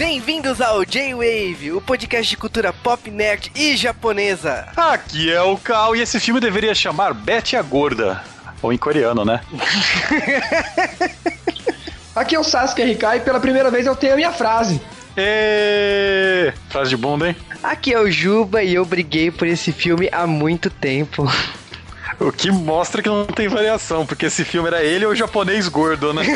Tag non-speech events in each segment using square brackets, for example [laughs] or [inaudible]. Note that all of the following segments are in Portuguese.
Bem-vindos ao J-Wave, o podcast de cultura pop, nerd e japonesa. Aqui é o Cal e esse filme deveria chamar Betty a Gorda. Ou em coreano, né? [laughs] Aqui é o Sasuke RK e pela primeira vez eu tenho a minha frase. E... Frase de bunda, hein? Aqui é o Juba e eu briguei por esse filme há muito tempo. O que mostra que não tem variação, porque esse filme era ele ou o japonês gordo, né? [laughs]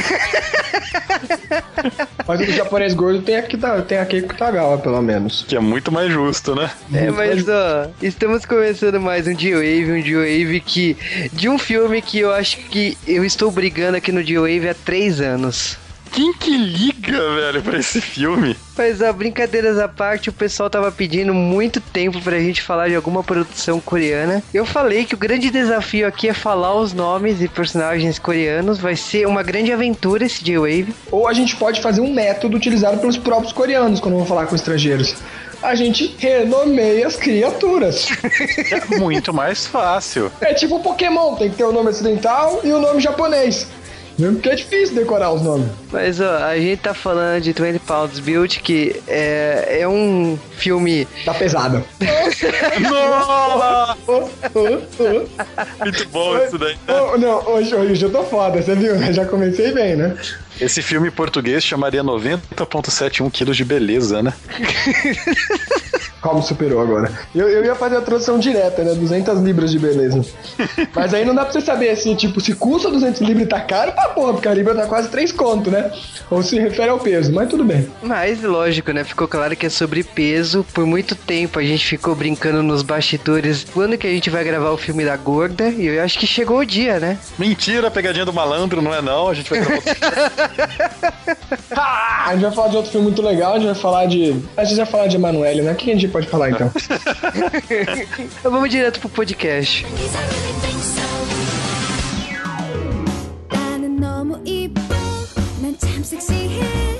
Mas o japonês gordo tem aqui, tem aqui Kutagawa, pelo menos. Que é muito mais justo, né? É, mas ó, estamos começando mais um G-Wave, um G-Wave que. De um filme que eu acho que eu estou brigando aqui no G-Wave há três anos. Quem que liga, velho, pra esse filme? Mas ó, brincadeiras à parte, o pessoal tava pedindo muito tempo pra gente falar de alguma produção coreana. Eu falei que o grande desafio aqui é falar os nomes e personagens coreanos. Vai ser uma grande aventura esse J-Wave. Ou a gente pode fazer um método utilizado pelos próprios coreanos quando vão falar com estrangeiros a gente renomeia as criaturas. É muito mais fácil. É tipo Pokémon, tem que ter o nome ocidental e o nome japonês. Mesmo porque é difícil decorar os nomes. Mas ó, a gente tá falando de 20 Pounds Build, que é, é um filme. Tá pesado. [laughs] [laughs] Muito bom isso daí. Né? Oh, não, hoje, hoje eu tô foda, você viu? Já comecei bem, né? Esse filme em português chamaria 90,71 quilos de beleza, né? [laughs] Como superou agora. Eu, eu ia fazer a tradução direta, né? 200 libras de beleza. [laughs] Mas aí não dá pra você saber, assim, tipo, se custa 200 libras e tá caro pra porra, porque a libra tá quase 3 conto, né? Ou se refere ao peso, mas tudo bem. Mas, lógico, né? Ficou claro que é sobre peso. Por muito tempo a gente ficou brincando nos bastidores. Quando que a gente vai gravar o filme da gorda? E eu acho que chegou o dia, né? Mentira, pegadinha do malandro, não é não. A gente vai gravar [laughs] a gente vai falar de outro filme muito legal, a gente vai falar de. A gente vai falar de Emanuele, né? O que a gente pode falar então? [laughs] então vamos direto pro podcast.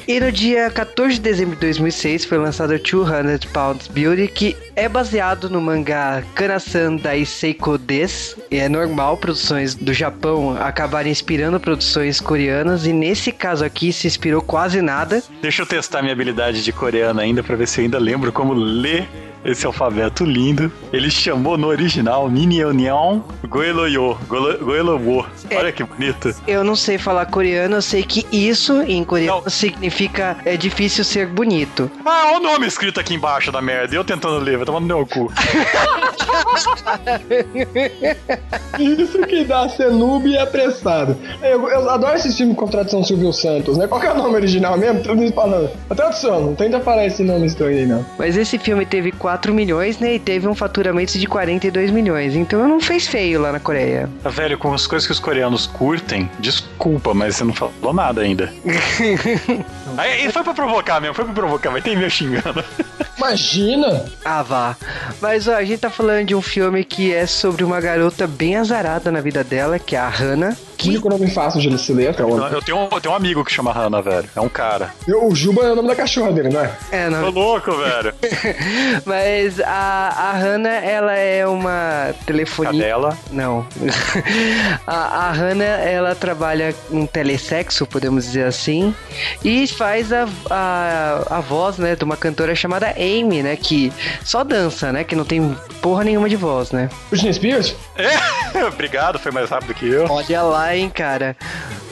E no dia 14 de dezembro de 2006 foi lançado 200 Pounds Beauty, que é baseado no mangá Kanasan Dai Seiko Des. E é normal produções do Japão acabarem inspirando produções coreanas, e nesse caso aqui se inspirou quase nada. Deixa eu testar minha habilidade de coreano ainda para ver se eu ainda lembro como ler esse alfabeto lindo. Ele chamou no original Ninyeonyeon Goeloyo. Goelowo. É, Olha que bonito. Eu não sei falar coreano, eu sei que isso em coreano não. significa é difícil ser bonito. Ah, olha o nome escrito aqui embaixo da merda. Eu tentando ler, vai tomando meu cu. isso que dá ser noob e apressado. Eu, eu adoro esse filme com tradução Silvio Santos, né? Qual é o nome original mesmo? Traduzindo falando. A tradução, não tenta falar esse nome estranho aí, não. Mas esse filme teve quatro 4 milhões, né? E teve um faturamento de 42 milhões. Então não fez feio lá na Coreia. Tá, velho, com as coisas que os coreanos curtem, desculpa, mas você não falou nada ainda. [laughs] Aí foi pra provocar mesmo, foi pra provocar, mas tem meu xingando. Imagina! Ah, vá. Mas ó, a gente tá falando de um filme que é sobre uma garota bem azarada na vida dela, que é a Hannah. Que... O único nome fácil de se ler, é o... eu, tenho um, eu tenho um amigo que chama Hannah, velho. É um cara. Eu, o Juba é o nome da cachorra dele, não é? É, não. Tô louco, velho. [laughs] Mas a, a Hannah, ela é uma telefonia. Cadela? Não. [laughs] a, a Hannah, ela trabalha um telesexo, podemos dizer assim, e faz a, a, a voz, né, de uma cantora chamada Amy, né, que só dança, né, que não tem porra nenhuma de voz, né. Britney Spears? É, [laughs] obrigado, foi mais rápido que eu. Olha lá hein, cara.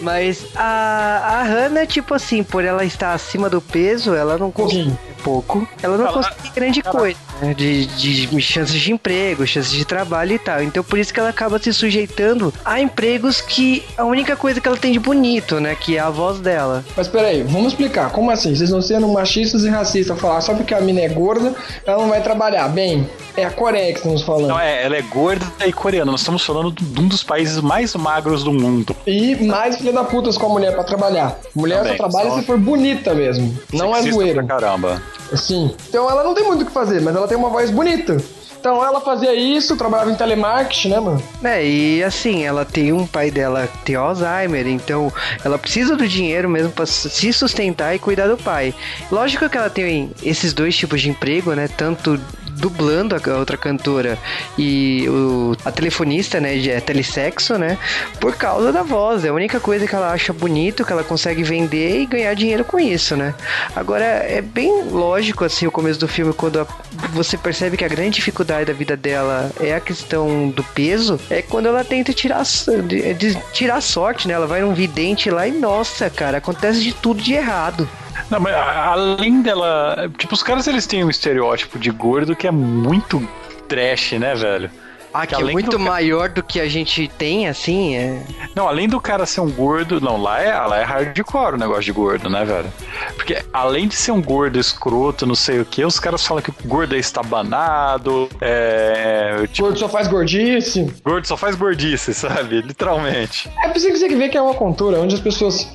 Mas a, a Hannah, tipo assim, por ela estar acima do peso, ela não consegue pouco. Ela não consegue grande coisa, né? De, de chances de emprego, chances de trabalho e tal. Então por isso que ela acaba se sujeitando a empregos que a única coisa que ela tem de bonito, né? Que é a voz dela. Mas peraí, vamos explicar. Como assim? Vocês estão sendo machistas e racistas falar só porque a mina é gorda, ela não vai trabalhar. Bem, é a Coreia que estamos falando. Não, é, ela é gorda e coreana. Nós estamos falando de um dos países mais magros do mundo. E mais filha da putas com a mulher para trabalhar. Mulher Também, só trabalha só... se for bonita mesmo. Não é zoeira. caramba. Sim. Então ela não tem muito o que fazer, mas ela tem uma voz bonita. Então ela fazia isso, trabalhava em telemarketing, né, mano? É, e assim, ela tem um pai dela que tem Alzheimer, então ela precisa do dinheiro mesmo para se sustentar e cuidar do pai. Lógico que ela tem esses dois tipos de emprego, né? Tanto dublando a outra cantora e o, a telefonista, né, é telesexo, né, por causa da voz. É a única coisa que ela acha bonito, que ela consegue vender e ganhar dinheiro com isso, né. Agora, é bem lógico, assim, o começo do filme, quando a, você percebe que a grande dificuldade da vida dela é a questão do peso, é quando ela tenta tirar, de, de, tirar sorte, né, ela vai num vidente lá e, nossa, cara, acontece de tudo de errado. Não, mas além dela. Tipo, os caras eles têm um estereótipo de gordo que é muito trash, né, velho? Ah, que, que é muito do... maior do que a gente tem, assim, é... Não, além do cara ser um gordo... Não, lá é, lá é hardcore o negócio de gordo, né, velho? Porque além de ser um gordo escroto, não sei o que, os caras falam que o gordo é estabanado, é... Tipo... Gordo só faz gordice. Gordo só faz gordice, [laughs] sabe? Literalmente. É por isso que você vê que é uma cultura onde as pessoas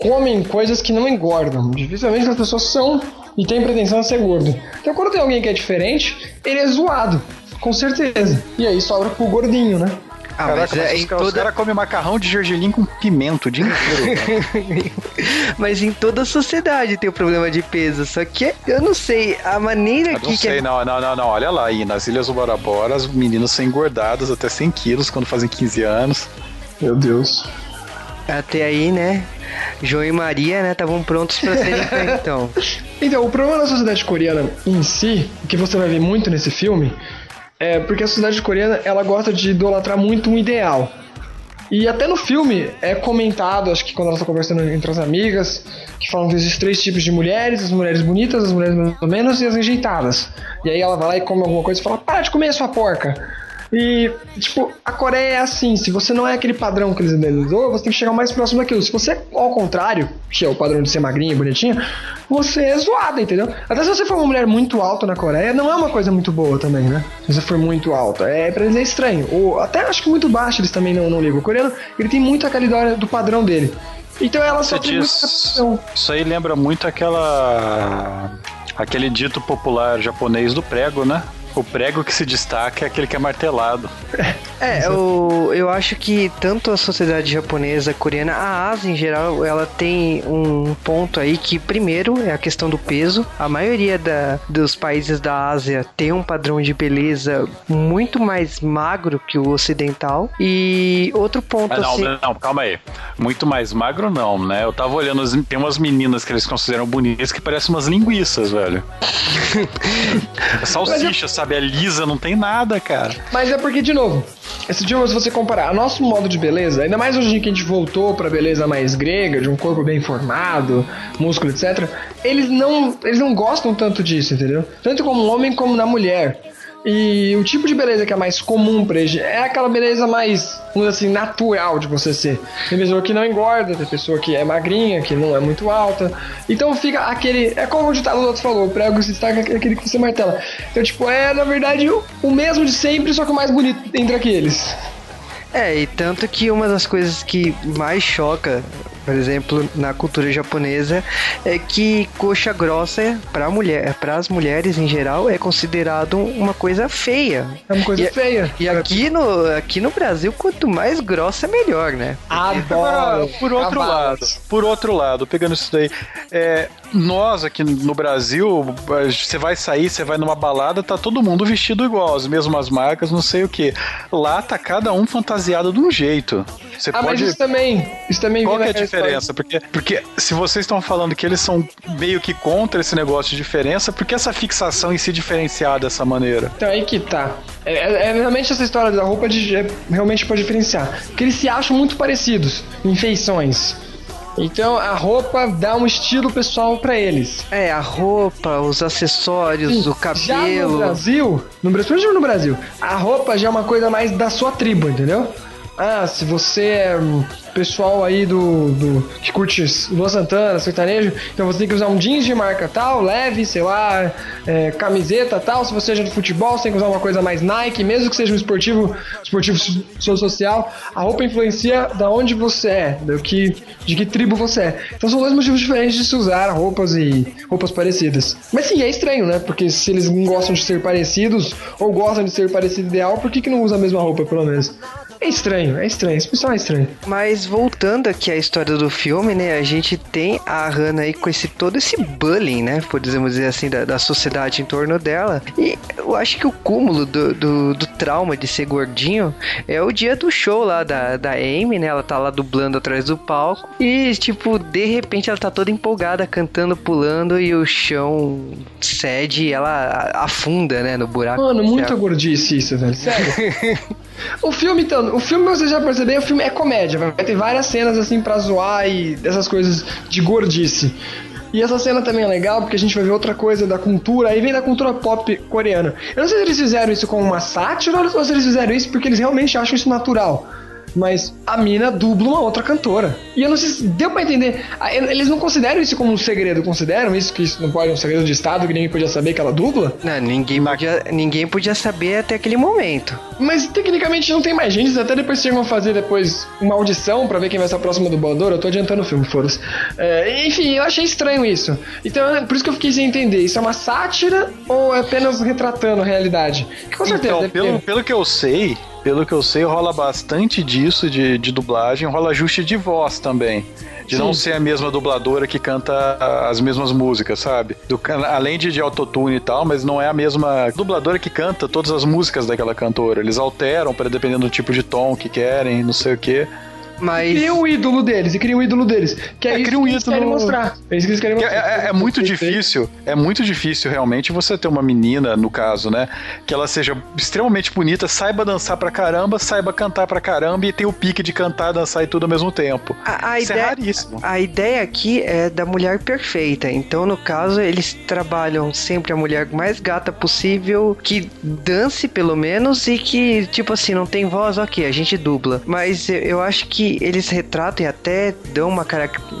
comem coisas que não engordam. Dificilmente as pessoas são e têm pretensão de ser gordo. Então quando tem alguém que é diferente, ele é zoado. Com certeza. E aí sobra pro gordinho, né? Ah, Caraca, mas é, em toda... os caras comem macarrão de gergelim com pimento o dia inteiro. [laughs] mas em toda a sociedade tem o problema de peso. Só que eu não sei, a maneira eu que. Não sei, que... não, não, não, não. Olha lá, aí nas Ilhas do Borabora, as meninas são engordadas até 100 quilos quando fazem 15 anos. Meu Deus. Até aí, né? João e Maria, né, estavam prontos para serem [laughs] então. então, o problema da sociedade coreana em si, que você vai ver muito nesse filme, é porque a sociedade coreana ela gosta de idolatrar muito um ideal. E até no filme é comentado, acho que quando ela está conversando entre as amigas, que falam que existem três tipos de mulheres: as mulheres bonitas, as mulheres mais ou menos e as enjeitadas. E aí ela vai lá e come alguma coisa e fala: para de comer sua porca. E, tipo, a Coreia é assim: se você não é aquele padrão que eles idealizou, você tem que chegar mais próximo daquilo. Se você, ao contrário, que é o padrão de ser magrinha, bonitinha, você é zoada, entendeu? Até se você for uma mulher muito alta na Coreia, não é uma coisa muito boa também, né? Se você for muito alta. É, pra eles é estranho. Ou até acho que muito baixo eles também não, não ligam. O coreano, ele tem muito aquela ideia do padrão dele. Então ela só tem muita Isso aí lembra muito aquela. aquele dito popular japonês do prego, né? O prego que se destaca é aquele que é martelado. É, eu, eu acho que tanto a sociedade japonesa, coreana, a Ásia em geral, ela tem um ponto aí que, primeiro, é a questão do peso. A maioria da, dos países da Ásia tem um padrão de beleza muito mais magro que o ocidental. E outro ponto ah, não, assim... Não, calma aí. Muito mais magro não, né? Eu tava olhando, tem umas meninas que eles consideram bonitas que parecem umas linguiças, velho. [laughs] Salsicha, sabe? É lisa, não tem nada, cara. Mas é porque, de novo, esse dia, se você comparar nosso modo de beleza, ainda mais hoje que a gente voltou pra beleza mais grega, de um corpo bem formado, músculo, etc., eles não, eles não gostam tanto disso, entendeu? Tanto como no homem como na mulher. E o tipo de beleza que é mais comum pra eles é aquela beleza mais, vamos assim, natural de você ser. Tem pessoa que não engorda, tem pessoa que é magrinha, que não é muito alta. Então fica aquele. É como o ditado do outro falou: o prego se destaca aquele que você martela. Então, tipo, é na verdade o mesmo de sempre, só que o mais bonito entre aqueles. É, e tanto que uma das coisas que mais choca por exemplo, na cultura japonesa, é que coxa grossa para mulher, para as mulheres em geral é considerado uma coisa feia. É uma coisa e, feia. E aqui no, aqui no Brasil, quanto mais grossa, melhor, né? Adoro. Por outro lado, por outro lado, pegando isso daí, é, nós aqui no Brasil, você vai sair, você vai numa balada, tá todo mundo vestido igual, as mesmas marcas, não sei o que. Lá tá cada um fantasiado de um jeito. Você ah, pode... mas isso também, isso também Qual que é diferença? Porque, porque se vocês estão falando que eles são meio que contra esse negócio de diferença, por que essa fixação em se diferenciar dessa maneira? Então aí que tá. É, é, é realmente essa história da roupa de, é, realmente pode diferenciar. Porque eles se acham muito parecidos em feições. Então a roupa dá um estilo pessoal para eles. É, a roupa, os acessórios, Sim, o cabelo. Já no Brasil, no Brasil, no Brasil, a roupa já é uma coisa mais da sua tribo, entendeu? Ah, se você é pessoal aí do, do que curte Luan Santana, sertanejo, então você tem que usar um jeans de marca tal, leve, sei lá, é, camiseta tal. Se você é de futebol, você tem que usar uma coisa mais Nike, mesmo que seja um esportivo, esportivo social. A roupa influencia da onde você é, do que, de que tribo você é. Então são dois motivos diferentes de se usar roupas e roupas parecidas. Mas sim, é estranho, né? Porque se eles não gostam de ser parecidos ou gostam de ser parecido ideal, por que, que não usa a mesma roupa, pelo menos? É estranho, é estranho. Esse pessoal é estranho. Mas voltando aqui à história do filme, né? A gente tem a Hannah aí com esse todo esse bullying, né? Podemos dizer assim, da, da sociedade em torno dela. E eu acho que o cúmulo do, do, do, trauma de ser gordinho é o dia do show lá da, da Amy, né? Ela tá lá dublando atrás do palco. E, tipo, de repente ela tá toda empolgada, cantando, pulando, e o chão cede e ela afunda, né? No buraco. Mano, muita gordice isso, velho. Sério. [laughs] O filme, então, o filme, você já percebeu, o filme é comédia, vai ter várias cenas assim pra zoar e dessas coisas de gordice. E essa cena também é legal porque a gente vai ver outra coisa da cultura, aí vem da cultura pop coreana. Eu não sei se eles fizeram isso como uma sátira ou se eles fizeram isso porque eles realmente acham isso natural mas a mina dubla uma outra cantora. E eu não sei se deu pra entender. Eles não consideram isso como um segredo, consideram isso que isso não pode ser um segredo de Estado que ninguém podia saber que ela dubla? Não, ninguém podia, ninguém podia saber até aquele momento. Mas tecnicamente não tem mais gente, até depois chegam a fazer depois uma audição para ver quem vai ser a próxima dubladora. Eu tô adiantando o filme, foda-se. É, enfim, eu achei estranho isso. Então, é por isso que eu fiquei sem entender. Isso é uma sátira ou é apenas retratando a realidade? Que com certeza. Então, pelo, pelo que eu sei, pelo que eu sei, rola bastante disso de, de dublagem, rola ajuste de voz também. De Sim. não ser a mesma dubladora que canta as mesmas músicas, sabe? Do, além de, de autotune e tal, mas não é a mesma dubladora que canta todas as músicas daquela cantora. Eles alteram para dependendo do tipo de tom que querem, não sei o quê. Mas... Cria o ídolo deles, e cria o ídolo deles. Que é, é isso um que eles querem mostrar. É isso que eles querem mostrar. É, é, é muito difícil, é muito difícil realmente você ter uma menina, no caso, né? Que ela seja extremamente bonita, saiba dançar pra caramba, saiba cantar pra caramba e ter o pique de cantar, dançar e tudo ao mesmo tempo. A, a Isso é ideia, é raríssimo. A ideia aqui é da mulher perfeita. Então, no caso, eles trabalham sempre a mulher mais gata possível, que dance pelo menos e que, tipo assim, não tem voz, ok, a gente dubla. Mas eu acho que eles retratam e até dão uma,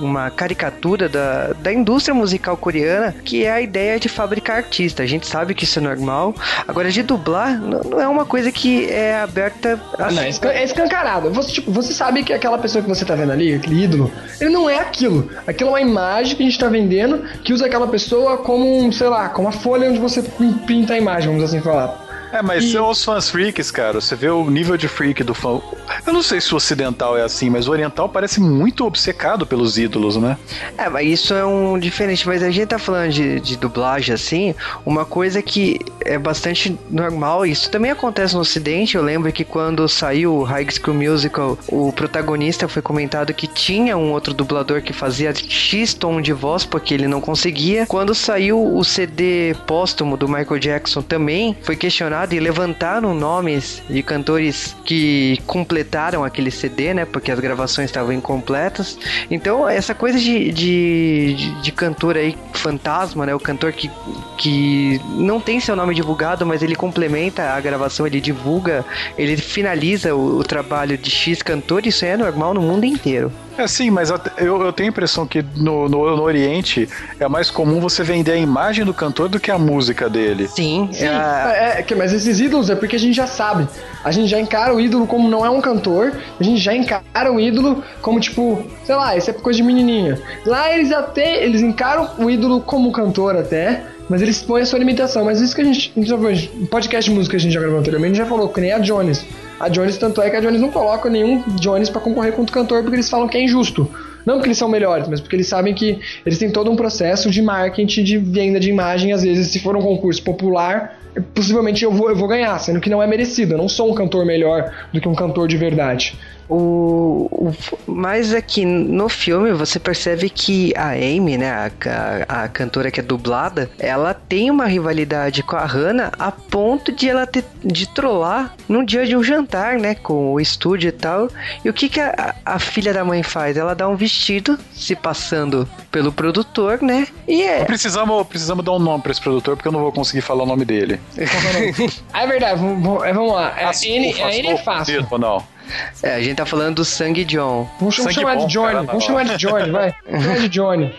uma caricatura da, da indústria musical coreana, que é a ideia de fabricar artista. A gente sabe que isso é normal. Agora, de dublar, não, não é uma coisa que é aberta. Assim. Não, é escancarado. Você, tipo, você sabe que aquela pessoa que você tá vendo ali, aquele ídolo, ele não é aquilo. Aquilo é uma imagem que a gente tá vendendo que usa aquela pessoa como sei lá, como a folha onde você pinta a imagem, vamos assim falar. É, mas e... são os fãs freaks, cara. Você vê o nível de freak do fã. Eu não sei se o ocidental é assim, mas o oriental parece muito obcecado pelos ídolos, né? É, mas isso é um diferente. Mas a gente tá falando de, de dublagem assim, uma coisa que é bastante normal. Isso também acontece no Ocidente. Eu lembro que quando saiu o High School Musical, o protagonista foi comentado que tinha um outro dublador que fazia X tom de voz porque ele não conseguia. Quando saiu o CD póstumo do Michael Jackson também foi questionado passado e levantaram nomes de cantores que completaram aquele CD, né? Porque as gravações estavam incompletas. Então, essa coisa de, de, de, de cantor aí, fantasma, né? O cantor que, que não tem seu nome divulgado, mas ele complementa a gravação, ele divulga, ele finaliza o, o trabalho de X cantor, isso é normal no mundo inteiro. É sim, mas eu, eu tenho a impressão que no, no, no, Oriente é mais comum você vender a imagem do cantor do que a música dele. Sim, sim. É, é, é, mas esses ídolos é porque a gente já sabe. A gente já encara o ídolo como não é um cantor, a gente já encara o ídolo como tipo, sei lá, isso é coisa de menininha. Lá eles até, eles encaram o ídolo como cantor até, mas eles põem a sua limitação. Mas isso que a gente, no podcast de música que a gente já gravou anteriormente, já falou, que nem a Jones. A Jones, tanto é que a Jones não coloca nenhum Jones para concorrer contra o cantor porque eles falam que é injusto. Não porque eles são melhores, mas porque eles sabem que eles têm todo um processo de marketing, de venda de imagem. Às vezes, se for um concurso popular, possivelmente eu vou, eu vou ganhar, sendo que não é merecido. Eu não sou um cantor melhor do que um cantor de verdade. O, o, mas aqui no filme você percebe que a Amy, né, a, a, a, cantora que é dublada, ela tem uma rivalidade com a Hannah a ponto de ela ter, de trollar num dia de um jantar, né, com o estúdio e tal. E o que que a, a filha da mãe faz? Ela dá um vestido, se passando pelo produtor, né? E é. Precisamos, precisamos dar um nome pra esse produtor porque eu não vou conseguir falar o nome dele. [laughs] é verdade, vamos, vamos lá. É, a N é fácil. É, a gente tá falando do Sangue John. Vamos, vamos chamar de Johnny. Vamos chamar de Johnny, vai. [laughs] Vamos chamar de Johnny.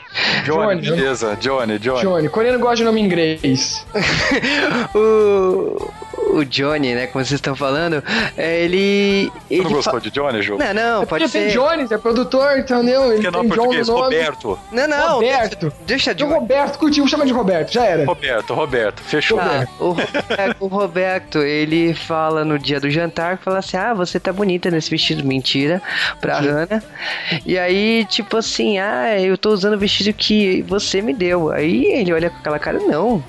Johnny, beleza. Johnny, Johnny. Johnny. Coreano gosta de nome inglês. [laughs] o, o Johnny, né, como vocês estão falando, é, ele... ele Você não gostou fa- de Johnny, Ju? Não, não, pode Porque tem ser. Jones, é produtor, entendeu? Ele não tem John no nome. Roberto. Não, não. Roberto. Deixa Tem o Johnny. Roberto, curtiu, chama de Roberto, já era. Roberto, Roberto, fechou. Tá, o, Roberto, o Roberto, ele fala no dia do jantar, fala assim, ah, você tá bonita nesse vestido, mentira, pra Hannah. E aí, tipo assim, ah, eu tô usando o vestido que você me deu. Aí ele olha com aquela cara, não.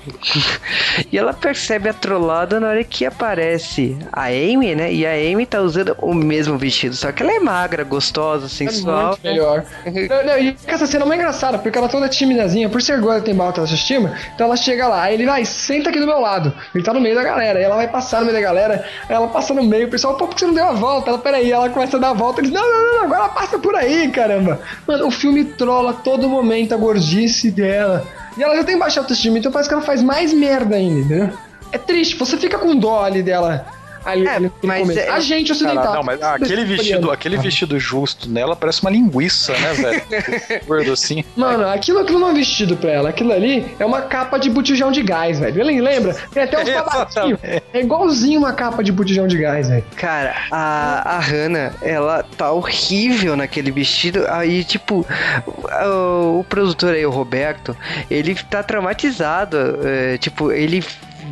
[laughs] e ela percebe a trollada na hora que aparece a Amy, né? E a Amy tá usando o mesmo vestido, só que ela é magra, gostosa, É sensual. muito melhor. Não, não, e essa cena é uma engraçada, porque ela toda timidazinha, por ser gorda tem alta autoestima, então ela chega lá, aí ele vai, senta aqui do meu lado. Ele tá no meio da galera, aí ela vai passar no meio da galera, ela passa no meio, o pessoal, pô, por que você não deu a volta? Ela, peraí, ela começa a dar a volta, eles, não, não, não, agora passa por aí, caramba. Mano, o filme trola todo momento a gordice dela. E ela já tem baixa autoestima, então parece que ela faz mais merda ainda, entendeu? É triste, você fica com dó ali dela. Ali, É, ali no mas começo. é- A gente ocidental. Cara, não, mas aquele vestido, aquele vestido justo nela parece uma linguiça, né, velho? [laughs] Gordo assim. Mano, aquilo, aquilo não é vestido pra ela. Aquilo ali é uma capa de botijão de gás, velho. Lembra? Tem até uns tabaquinhos. É igualzinho uma capa de botijão de gás, velho. Cara, a, a Hannah, ela tá horrível naquele vestido. Aí, tipo, o, o produtor aí, o Roberto, ele tá traumatizado. é, tipo, ele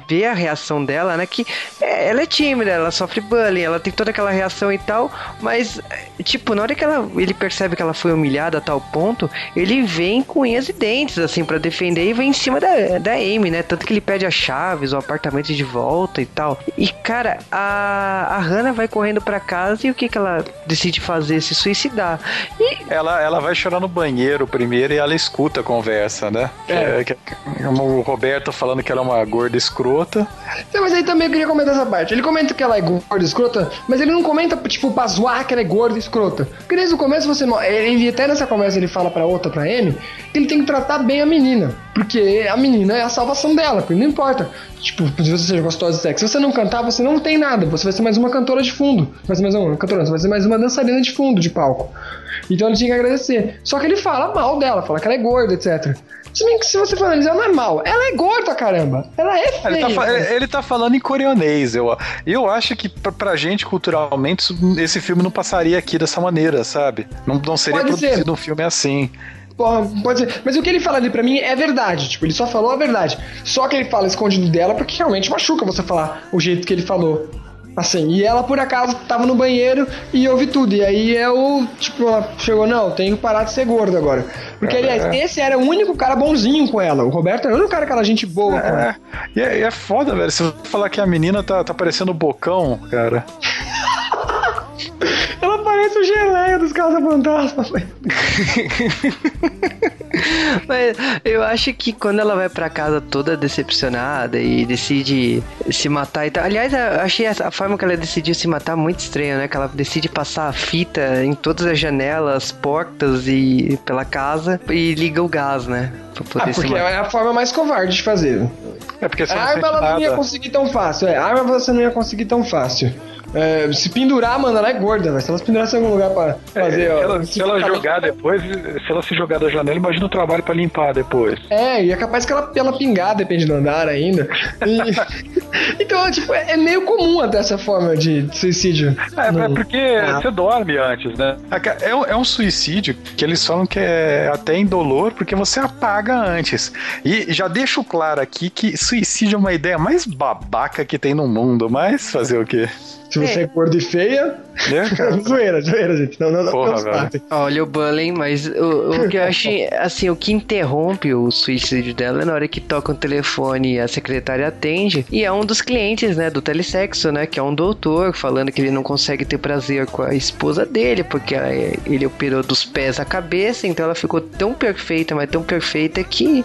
vê a reação dela, né? Que é, ela é tímida, ela sofre bullying, ela tem toda aquela reação e tal, mas, é, tipo, na hora que ela, ele percebe que ela foi humilhada a tal ponto, ele vem com unhas e dentes, assim, pra defender e vem em cima da, da Amy, né? Tanto que ele pede as chaves, o apartamento de volta e tal. E, cara, a, a Hannah vai correndo pra casa e o que que ela decide fazer? Se suicidar. E Ela, ela vai chorar no banheiro primeiro e ela escuta a conversa, né? É. Que- que- o Roberto falando que ela é uma gorda escrota. Não, mas aí também eu queria comentar essa parte. Ele comenta que ela é gorda, escrota, mas ele não comenta, tipo, pra zoar que ela é gorda escrota. Porque desde o começo você. Ele até nessa conversa ele fala pra outra, pra M, que ele tem que tratar bem a menina. Porque a menina é a salvação dela, porque não importa. Tipo, se você seja gostosa de sexo. Se você não cantar, você não tem nada. Você vai ser mais uma cantora de fundo. Vai ser mais uma cantora, você vai ser mais uma dançarina de fundo de palco. Então ele tinha que agradecer. Só que ele fala mal dela, fala que ela é gorda, etc. Se bem que se você for analisar, não é mal. Ela é gorda, caramba. Ela é feia. Ele tá, ele tá falando em coreanês. Eu, eu acho que pra, pra gente, culturalmente, esse filme não passaria aqui dessa maneira, sabe? Não, não seria Pode produzido ser. um filme assim. Pode ser. Mas o que ele fala ali pra mim é verdade. Tipo, ele só falou a verdade. Só que ele fala escondido dela porque realmente machuca você falar o jeito que ele falou. Assim, e ela por acaso tava no banheiro e ouve tudo. E aí é o. Tipo, ela chegou, não, tenho que parar de ser gordo agora. Porque, aliás, esse era o único cara bonzinho com ela. O Roberto era o único cara que era gente boa com ela. É, e é, e é foda, velho. Se você falar que a menina tá, tá parecendo bocão, cara. [laughs] Ela parece o geleia dos Casa Fantasma. [laughs] Mas eu acho que quando ela vai pra casa toda decepcionada e decide se matar e tal. Aliás, eu achei a forma que ela decidiu se matar muito estranha, né? Que ela decide passar a fita em todas as janelas, portas e pela casa e liga o gás, né? Pra Ah, poder se porque matar. é a forma mais covarde de fazer. É porque você A não arma ela não ia nada. conseguir tão fácil. É, a arma você não ia conseguir tão fácil. É, se pendurar, mano, ela é gorda, velho. Se ela se em algum lugar pra fazer, É, ó. ela- se ela jogar depois, se ela se jogar da janela, imagina o trabalho pra limpar depois. É, e é capaz que ela, ela pingar, depende do andar ainda. E- [laughs] então, tipo, é é meio comum até essa forma de suicídio. É, No- é porque Ah. você dorme antes, né? É, um- é um suicídio que eles falam que é até indolor, porque você apaga antes. E já deixo claro aqui que suicídio é uma ideia mais babaca que tem no mundo, mas fazer o quê? Se você é gorda e feia. [laughs] Cara? zoeira, zoeira, gente. Não, não, não. Porra, não velho. Olha o bullying, mas o, o que eu achei, [laughs] assim, o que interrompe o suicídio dela é na hora que toca o telefone e a secretária atende, e é um dos clientes, né, do telesexo, né, que é um doutor, falando que ele não consegue ter prazer com a esposa dele, porque a- ele operou dos pés à cabeça, então ela ficou tão perfeita, mas tão perfeita que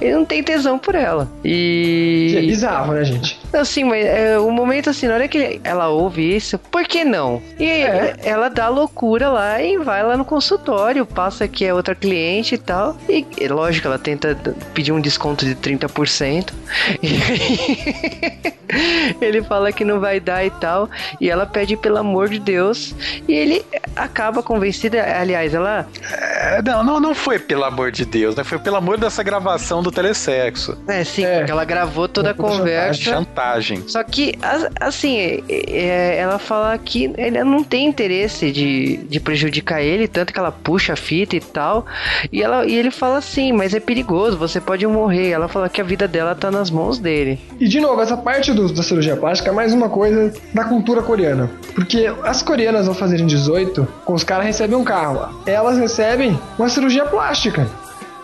ele não tem tesão por ela. É E... bizarro, né, gente? Assim, mas é, o momento assim, na hora que ela ouve isso, por que não? E É. ela dá loucura lá e vai lá no consultório, passa que é outra cliente e tal. E, lógico, ela tenta pedir um desconto de 30%. [laughs] E aí, [laughs] ele fala que não vai dar e tal. E ela pede pelo amor de Deus. E ele acaba convencida. Aliás, ela. É, não, não, não foi pelo amor de Deus, né? Foi pelo amor dessa gravação do telesexo. É, sim, é. porque ela gravou toda a conversa. Chantagem. Só que, assim, é, ela fala que ela não tem interesse de, de prejudicar ele, tanto que ela puxa a fita e tal. E, ela, e ele fala assim, mas é perigoso, você pode morrer. Ela fala que a vida dela tá nas mãos dele. E de novo, essa parte do, da cirurgia plástica é mais uma coisa da cultura coreana. Porque as coreanas ao fazerem 18, os caras recebem um carro. Elas recebem uma cirurgia plástica.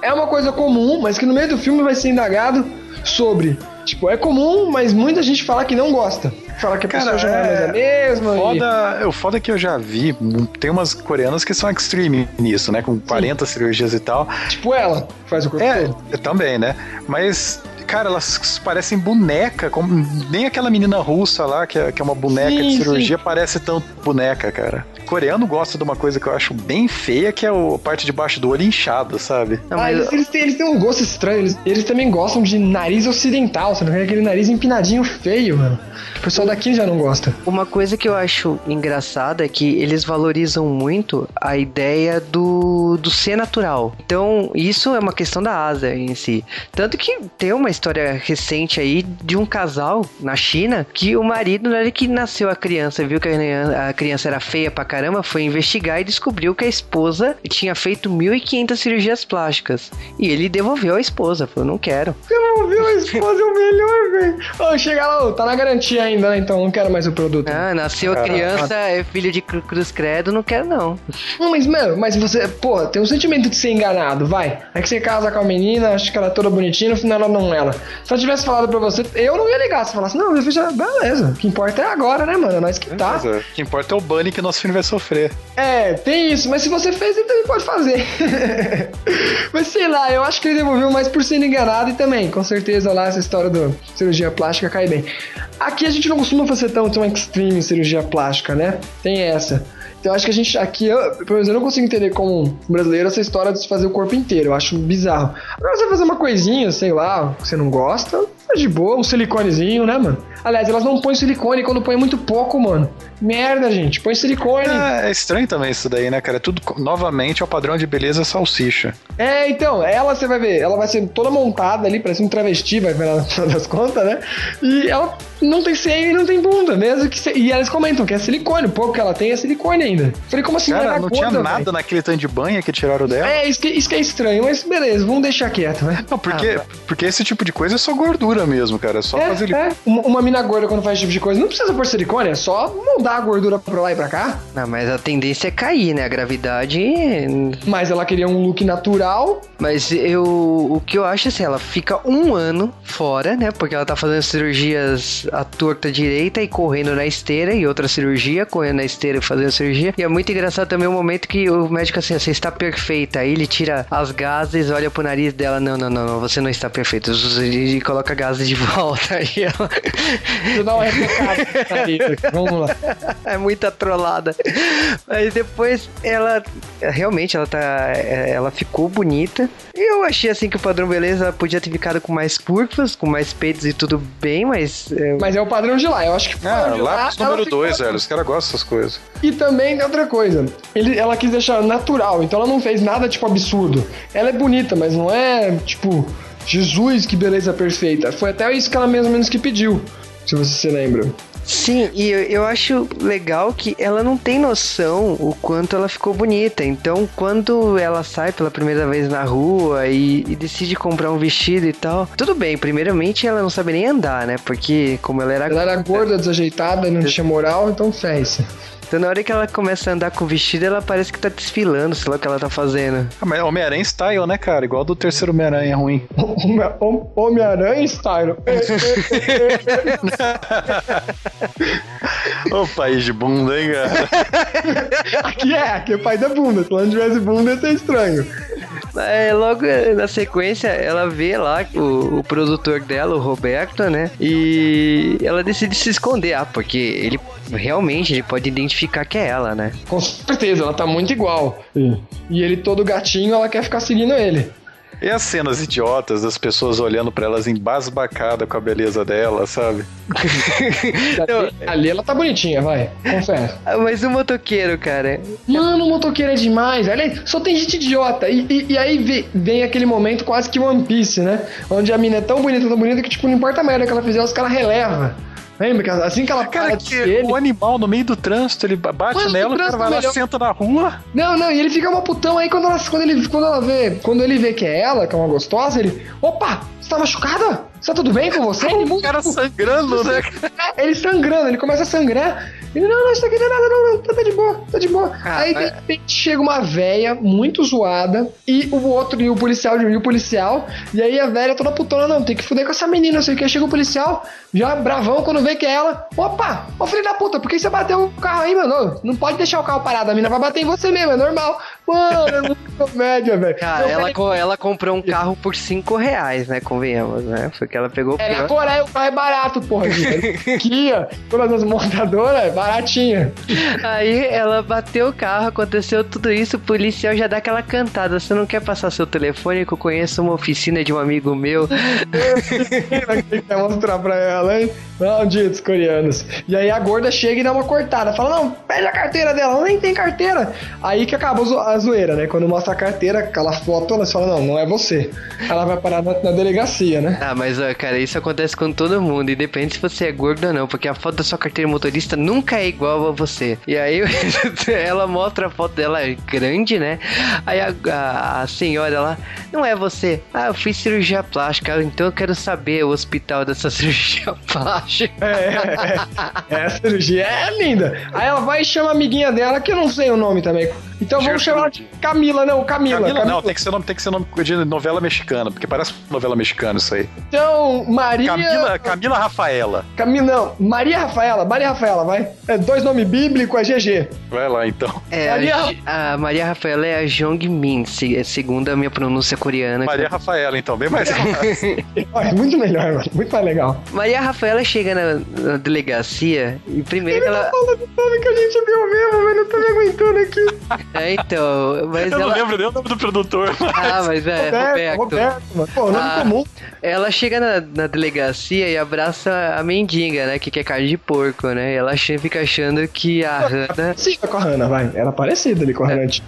É uma coisa comum, mas que no meio do filme vai ser indagado sobre. Tipo, é comum, mas muita gente fala que não gosta. Fala que a Cara, pessoa já é, é a mesma. Foda, e... O foda é que eu já vi, tem umas coreanas que são extreme nisso, né? Com 40 Sim. cirurgias e tal. Tipo ela, faz o corpo é, todo. também, né? Mas cara, elas parecem boneca, como, nem aquela menina russa lá, que é, que é uma boneca sim, de cirurgia, sim. parece tão boneca, cara. Coreano gosta de uma coisa que eu acho bem feia, que é a parte de baixo do olho inchado, sabe? ah, eles, eles, têm, eles, têm, um gosto estranho, eles, eles também gostam de nariz ocidental, sabe? Aquele nariz empinadinho feio, mano. O pessoal daqui já não gosta. Uma coisa que eu acho engraçada é que eles valorizam muito a ideia do, do ser natural. Então, isso é uma questão da asa em si. Tanto que tem uma história recente aí de um casal na China que o marido, na hora que nasceu a criança, viu que a criança era feia pra caramba, foi investigar e descobriu que a esposa tinha feito 1.500 cirurgias plásticas. E ele devolveu a esposa, falou: não quero. Devolveu a esposa, é o melhor, velho. Ô, chega lá, tá na garantia ainda, né? Então não quero mais o produto. Ah, nasceu a criança, é filho de cruz credo, não quero não. Não, mas, mano, mas você, pô, tem um sentimento de ser enganado, vai. É que você casa com a menina, acha que ela é toda bonitinha, no final ela não é ela. Se ela tivesse falado pra você, eu não ia ligar. Se falasse, não, meu filho já, beleza. O que importa é agora, né, mano? É nós que tá. O que importa é o bunny que nosso filho vai sofrer. É, tem isso, mas se você fez, ele também pode fazer. [laughs] mas sei lá, eu acho que ele devolveu mais por ser enganado e também, com certeza lá, essa história do cirurgia plástica cai bem. Aqui a gente não costuma fazer tão, tão extreme cirurgia plástica, né? Tem essa. Então acho que a gente aqui, eu, pelo menos eu não consigo entender como brasileiro essa história de se fazer o corpo inteiro. Eu acho bizarro. Agora você fazer uma coisinha, sei lá, que você não gosta, é de boa, um siliconezinho, né, mano? Aliás, elas não põem silicone quando põe muito pouco, mano. Merda, gente. Põe silicone. É, é estranho também isso daí, né, cara? É tudo, novamente, é o padrão de beleza salsicha. É, então, ela você vai ver, ela vai ser toda montada ali, parece um travesti, vai ver [laughs] das contas, né? E ela não tem seio e não tem bunda, mesmo que se... E elas comentam que é silicone, o pouco que ela tem é silicone ainda. Falei, como assim? Cara, não, não tinha nada véio? naquele tanto de banha que tiraram dela. É, isso que, isso que é estranho, mas beleza, vamos deixar quieto, né? Não, porque, ah, porque esse tipo de coisa é só gordura mesmo, cara. É só é, fazer. É. Uma, uma mina gorda quando faz esse tipo de coisa não precisa pôr silicone, é só mudar a gordura pra lá e pra cá. Não, mas a tendência é cair, né? A gravidade. Mas ela queria um look natural. Mas eu. O que eu acho é assim, ela fica um ano fora, né? Porque ela tá fazendo cirurgias à torta direita e correndo na esteira, e outra cirurgia, correndo na esteira e fazendo cirurgia. E é muito engraçado também o momento que o médico assim, você está perfeita. Aí ele tira as gases, olha pro nariz dela, não, não, não, não você não está perfeita. E coloca gases de [laughs] volta. Aí ela. Tu dá um Vamos lá. É muita trollada. Aí depois ela realmente ela tá ela ficou bonita. E eu achei assim que o padrão beleza podia ter ficado com mais curvas, com mais peitos e tudo bem, mas é... mas é o padrão de lá. Eu acho que ah, lá, lá número 2, velho. Os caras gostam dessas coisas. E também tem outra coisa. Ele, ela quis deixar natural, então ela não fez nada tipo absurdo. Ela é bonita, mas não é tipo Jesus, que beleza perfeita. Foi até isso que ela mais ou menos que pediu, se você se lembra. Sim, e eu, eu acho legal que ela não tem noção o quanto ela ficou bonita. Então, quando ela sai pela primeira vez na rua e, e decide comprar um vestido e tal, tudo bem. Primeiramente, ela não sabe nem andar, né? Porque, como ela era. Ela era gorda, desajeitada, não tinha moral, então fez. Então na hora que ela começa a andar com o vestido, ela parece que tá desfilando, sei lá o que ela tá fazendo. Ah, mas Homem-Aranha style, né, cara? Igual do terceiro Homem-Aranha ruim. [laughs] Homem-Aranha style. [laughs] Ô país de bunda, hein, cara? aqui é, aqui é pai da bunda. Se não tivesse bunda, ia ser estranho. É, logo na sequência, ela vê lá o, o, produtor dela, o Roberto, né? E ela decide se esconder. Ah, porque ele realmente ele pode identificar que é ela, né? Com certeza, ela tá muito igual. E, e ele todo gatinho, ela quer ficar seguindo ele. E as cenas idiotas das pessoas olhando pra elas embasbacadas com a beleza dela, sabe? [laughs] Ali ela tá bonitinha, vai. Confesso. Ah, Mas o motoqueiro, cara. Mano, o motoqueiro é demais. Olha, só tem gente idiota. E, e- e aí vem, vem aquele momento quase que One Piece, né? Onde a mina é tão bonita, tão bonita que, tipo, não importa a merda que ela fizer, os caras relevam. Lembra? que Assim que ela Cara, que ele. o animal no meio do trânsito, ele bate Mano, nela, o cara vai lá, senta na rua. Não, não, e ele fica uma putão aí quando ela, quando ele, quando ela vê, quando ele vê que é ela, que é uma gostosa, ele, opa, você tá machucada? Está tudo bem com você? Ele, O cara sangrando, né? ele sangrando, ele começa a sangrar. Ele, não, não, isso aqui não é nada, não, não, tá, tá de boa, tá de boa. Ah, aí de é. repente chega uma véia muito zoada e o outro, e o policial, e o policial, e aí a velha toda putona, não, tem que fuder com essa menina, não sei o que. Chega o policial, já bravão, quando vê que é ela, opa, ô filho da puta, por que você bateu o carro aí, mano? Não pode deixar o carro parado, a mina vai bater em você mesmo, é normal. Mano, é muito [laughs] comédia, velho. Cara, ela, co- ela comprou um carro por 5 reais, né? Convenhamos, né? Foi que ela pegou o É, na pior. Coreia o carro é barato, porra. [laughs] Kia, todas as montadoras, é baratinha. Aí ela bateu o carro, aconteceu tudo isso, o policial já dá aquela cantada. Você não quer passar seu telefone que eu conheço uma oficina de um amigo meu? [laughs] Quer mostrar pra ela, hein? Malditos coreanos. E aí a gorda chega e dá uma cortada. Fala, não, pede a carteira dela. Ela nem tem carteira. Aí que acabou zo- a zoeira, né? Quando mostra a carteira, aquela foto, ela fala, não, não é você. Ela vai parar na, na delegacia, né? Ah, mas cara, isso acontece com todo mundo, independente se você é gordo ou não, porque a foto da sua carteira motorista nunca é igual a você. E aí [laughs] ela mostra a foto dela grande, né? Aí a, a- a senhora lá, não é você. Ah, eu fiz cirurgia plástica, então eu quero saber o hospital dessa [laughs] cirurgia plástica. É, é, a cirurgia é linda. Aí ela vai e chama a amiguinha dela, que eu não sei o nome também. Então vamos chamar de Camila, não, Camila. Camila, Camila. não, tem que ser nome, tem que ser nome de novela mexicana, porque parece novela mexicana isso aí. Então, Maria. Camila, Camila Rafaela. Camila, não. Maria Rafaela, Maria Rafaela, vai. É dois nomes bíblicos, é GG. Vai lá então. É, Maria- a, a Maria Rafaela é a Jong Min, se- segundo a minha pronúncia coreana. Maria Rafaela, então, bem mais [laughs] é muito melhor, mano. Muito mais legal. Maria Rafaela chega na, na delegacia e primeiro que ela. Fala do nome que a gente viu mesmo, mas não tô me aguentando aqui. É, então, mas Eu não ela. lembro nem o nome do produtor, mas... Ah, mas é, Roberto. Roberto, mano. Pô, nome Ah. comum. Ela chega na, na delegacia e abraça a mendiga, né? Que quer carne de porco, né? E ela fica achando que a Hannah Sim, com a Hannah, vai. Era parecida ali com a Hannah antiga.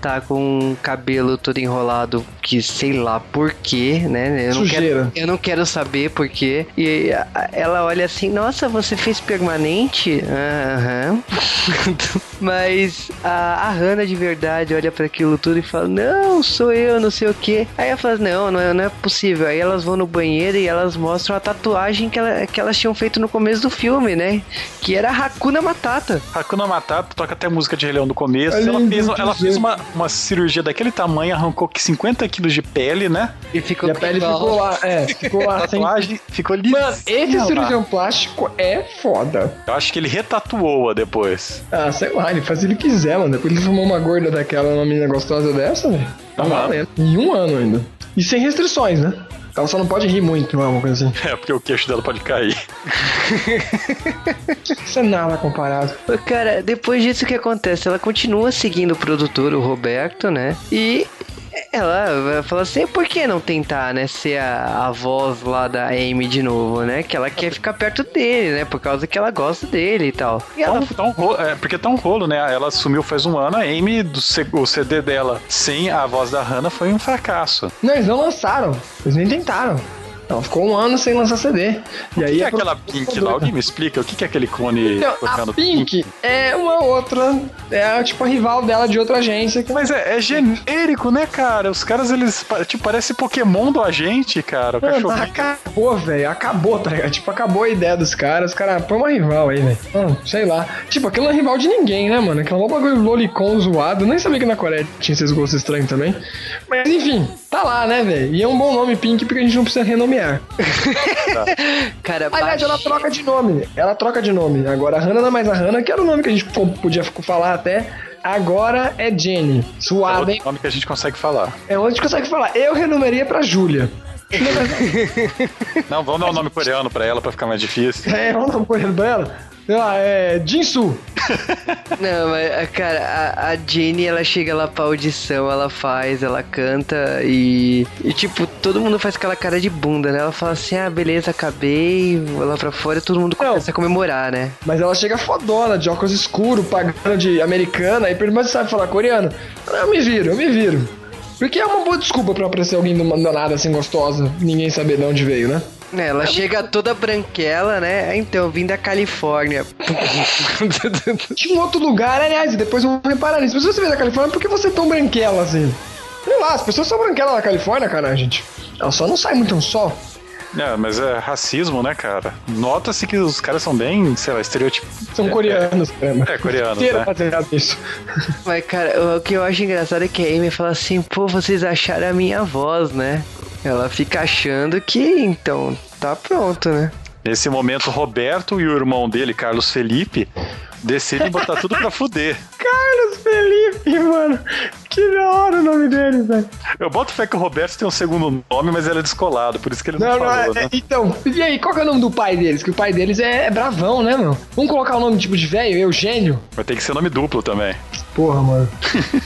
tá com um cabelo todo enrolado, que sei lá por quê, né? Eu não Sujeira. quero, eu não quero saber por quê. E ela olha assim, nossa, você fez permanente? Aham. [laughs] Mas a, a Hannah de verdade olha pra aquilo tudo e fala, não, sou eu, não sei o quê. Aí ela fala, não, não é, não é possível. Aí elas vão no banheiro e elas mostram a tatuagem que, ela- que elas tinham feito no começo do filme, né? Que era Hakuna Matata. Hakuna Matata toca até música de Rei Leão no começo. É ela fez, ela fez uma, uma cirurgia daquele tamanho, arrancou que 50 quilos de pele, né? E ficou E a pele igual. ficou lá, é, [laughs] ficou A lá sem... tatuagem ficou linda. Mano, esse cirurgião plástico é foda. Eu acho que ele retatuou-a depois. Ah, sei lá, ele faz o que ele quiser, mano. Depois ele fumou uma gorda daquela, uma menina gostosa dessa, velho. Tá Aham. valendo. Em um ano ainda. E sem restrições, né? Ela só não pode rir muito, não é uma coisa assim. É, porque o queixo dela pode cair. [laughs] Isso é nada comparado. Cara, depois disso o que acontece? Ela continua seguindo o produtor, o Roberto, né? E ela vai falar assim, por que não tentar, né, ser a, a voz lá da Amy de novo, né? Que ela quer ficar perto dele, né? Por causa que ela gosta dele e tal. E Tá ela tá um rolo, é, porque tá um rolo, né? Ela assumiu faz um ano, a Amy, do C- o CD dela sem a voz da Hannah foi um fracasso. Não, eles não lançaram. Eles nem tentaram. Ela ficou um ano sem lançar CD. E O aí que é a aquela Pink lá? Alguém me explica o que que é aquele clone Então, tocando a Pink é uma outra, é tipo a rival dela de outra agência. Mas é, é genérico, né, cara? Os caras, eles, tipo, parece Pokémon do agente, cara. O Mano, cachorrinho. acabou, velho. Acabou, tá ligado? Tipo, acabou a ideia dos caras. Os caras, põe uma rival aí, velho. Mano, sei lá. Tipo, aquilo não é rival de ninguém, né, mano? Aquilo é um bagulho lolicon zoado. Nem sabia que na Coreia tinha esses gostos estranhos também. Mas enfim, tá lá, né, velho? E é um bom nome Pink porque a gente não precisa renomear. [laughs] Cara, Aliás, ela baixinho. troca de nome. Ela troca de nome. Agora a Hannah não é mais a Hannah, que era o nome que a gente po- podia falar até. Agora é Jenny. É Suada, outro hein? nome que a gente consegue falar. É onde a gente consegue falar. Eu renomearia pra Júlia. [laughs] Não, vamos dar um nome coreano pra ela pra ficar mais difícil. É, vamos dar um coelho dela. sei lá, é. Jinsu. Não, mas, cara, a, a Jenny, ela chega lá pra audição, ela faz, ela canta e, e, tipo, todo mundo faz aquela cara de bunda, né? Ela fala assim, ah, beleza, acabei, vou lá pra fora e todo mundo começa a comemorar, né? Mas ela chega fodona, de óculos escuros, pagando de americana, e pergunta se sabe falar coreano. Eu me viro, eu me viro. Porque é uma boa desculpa pra aparecer alguém do nada assim gostosa, ninguém saber de onde veio, né? É, ela chega toda branquela, né? Então, vim da Califórnia. [laughs] Tinha um outro lugar, aliás, depois vamos reparar nisso. Se você veio da Califórnia, por que você é tão branquela assim? Sei lá, as pessoas são branquelas na Califórnia, cara, gente. Ela só não sai muito um sol. É, mas é racismo, né, cara? Nota-se que os caras são bem, sei lá, estereotipados. São coreanos, cara. É, coreanos, né? isso. Mas, cara, o que eu acho engraçado é que a Amy fala assim, pô, vocês acharam a minha voz, né? Ela fica achando que, então, tá pronto, né? Nesse momento, Roberto e o irmão dele, Carlos Felipe, decidem botar tudo pra fuder. [laughs] Carlos Felipe, mano. Que da hora o nome dele, velho. Eu boto fé que o Roberto tem um segundo nome, mas ele é descolado, por isso que ele não, não falou, não, é, né? Então, e aí, qual que é o nome do pai deles? Que o pai deles é, é bravão, né, mano? Vamos colocar o nome tipo de velho, Eugênio? Vai ter que ser nome duplo também. Porra, mano.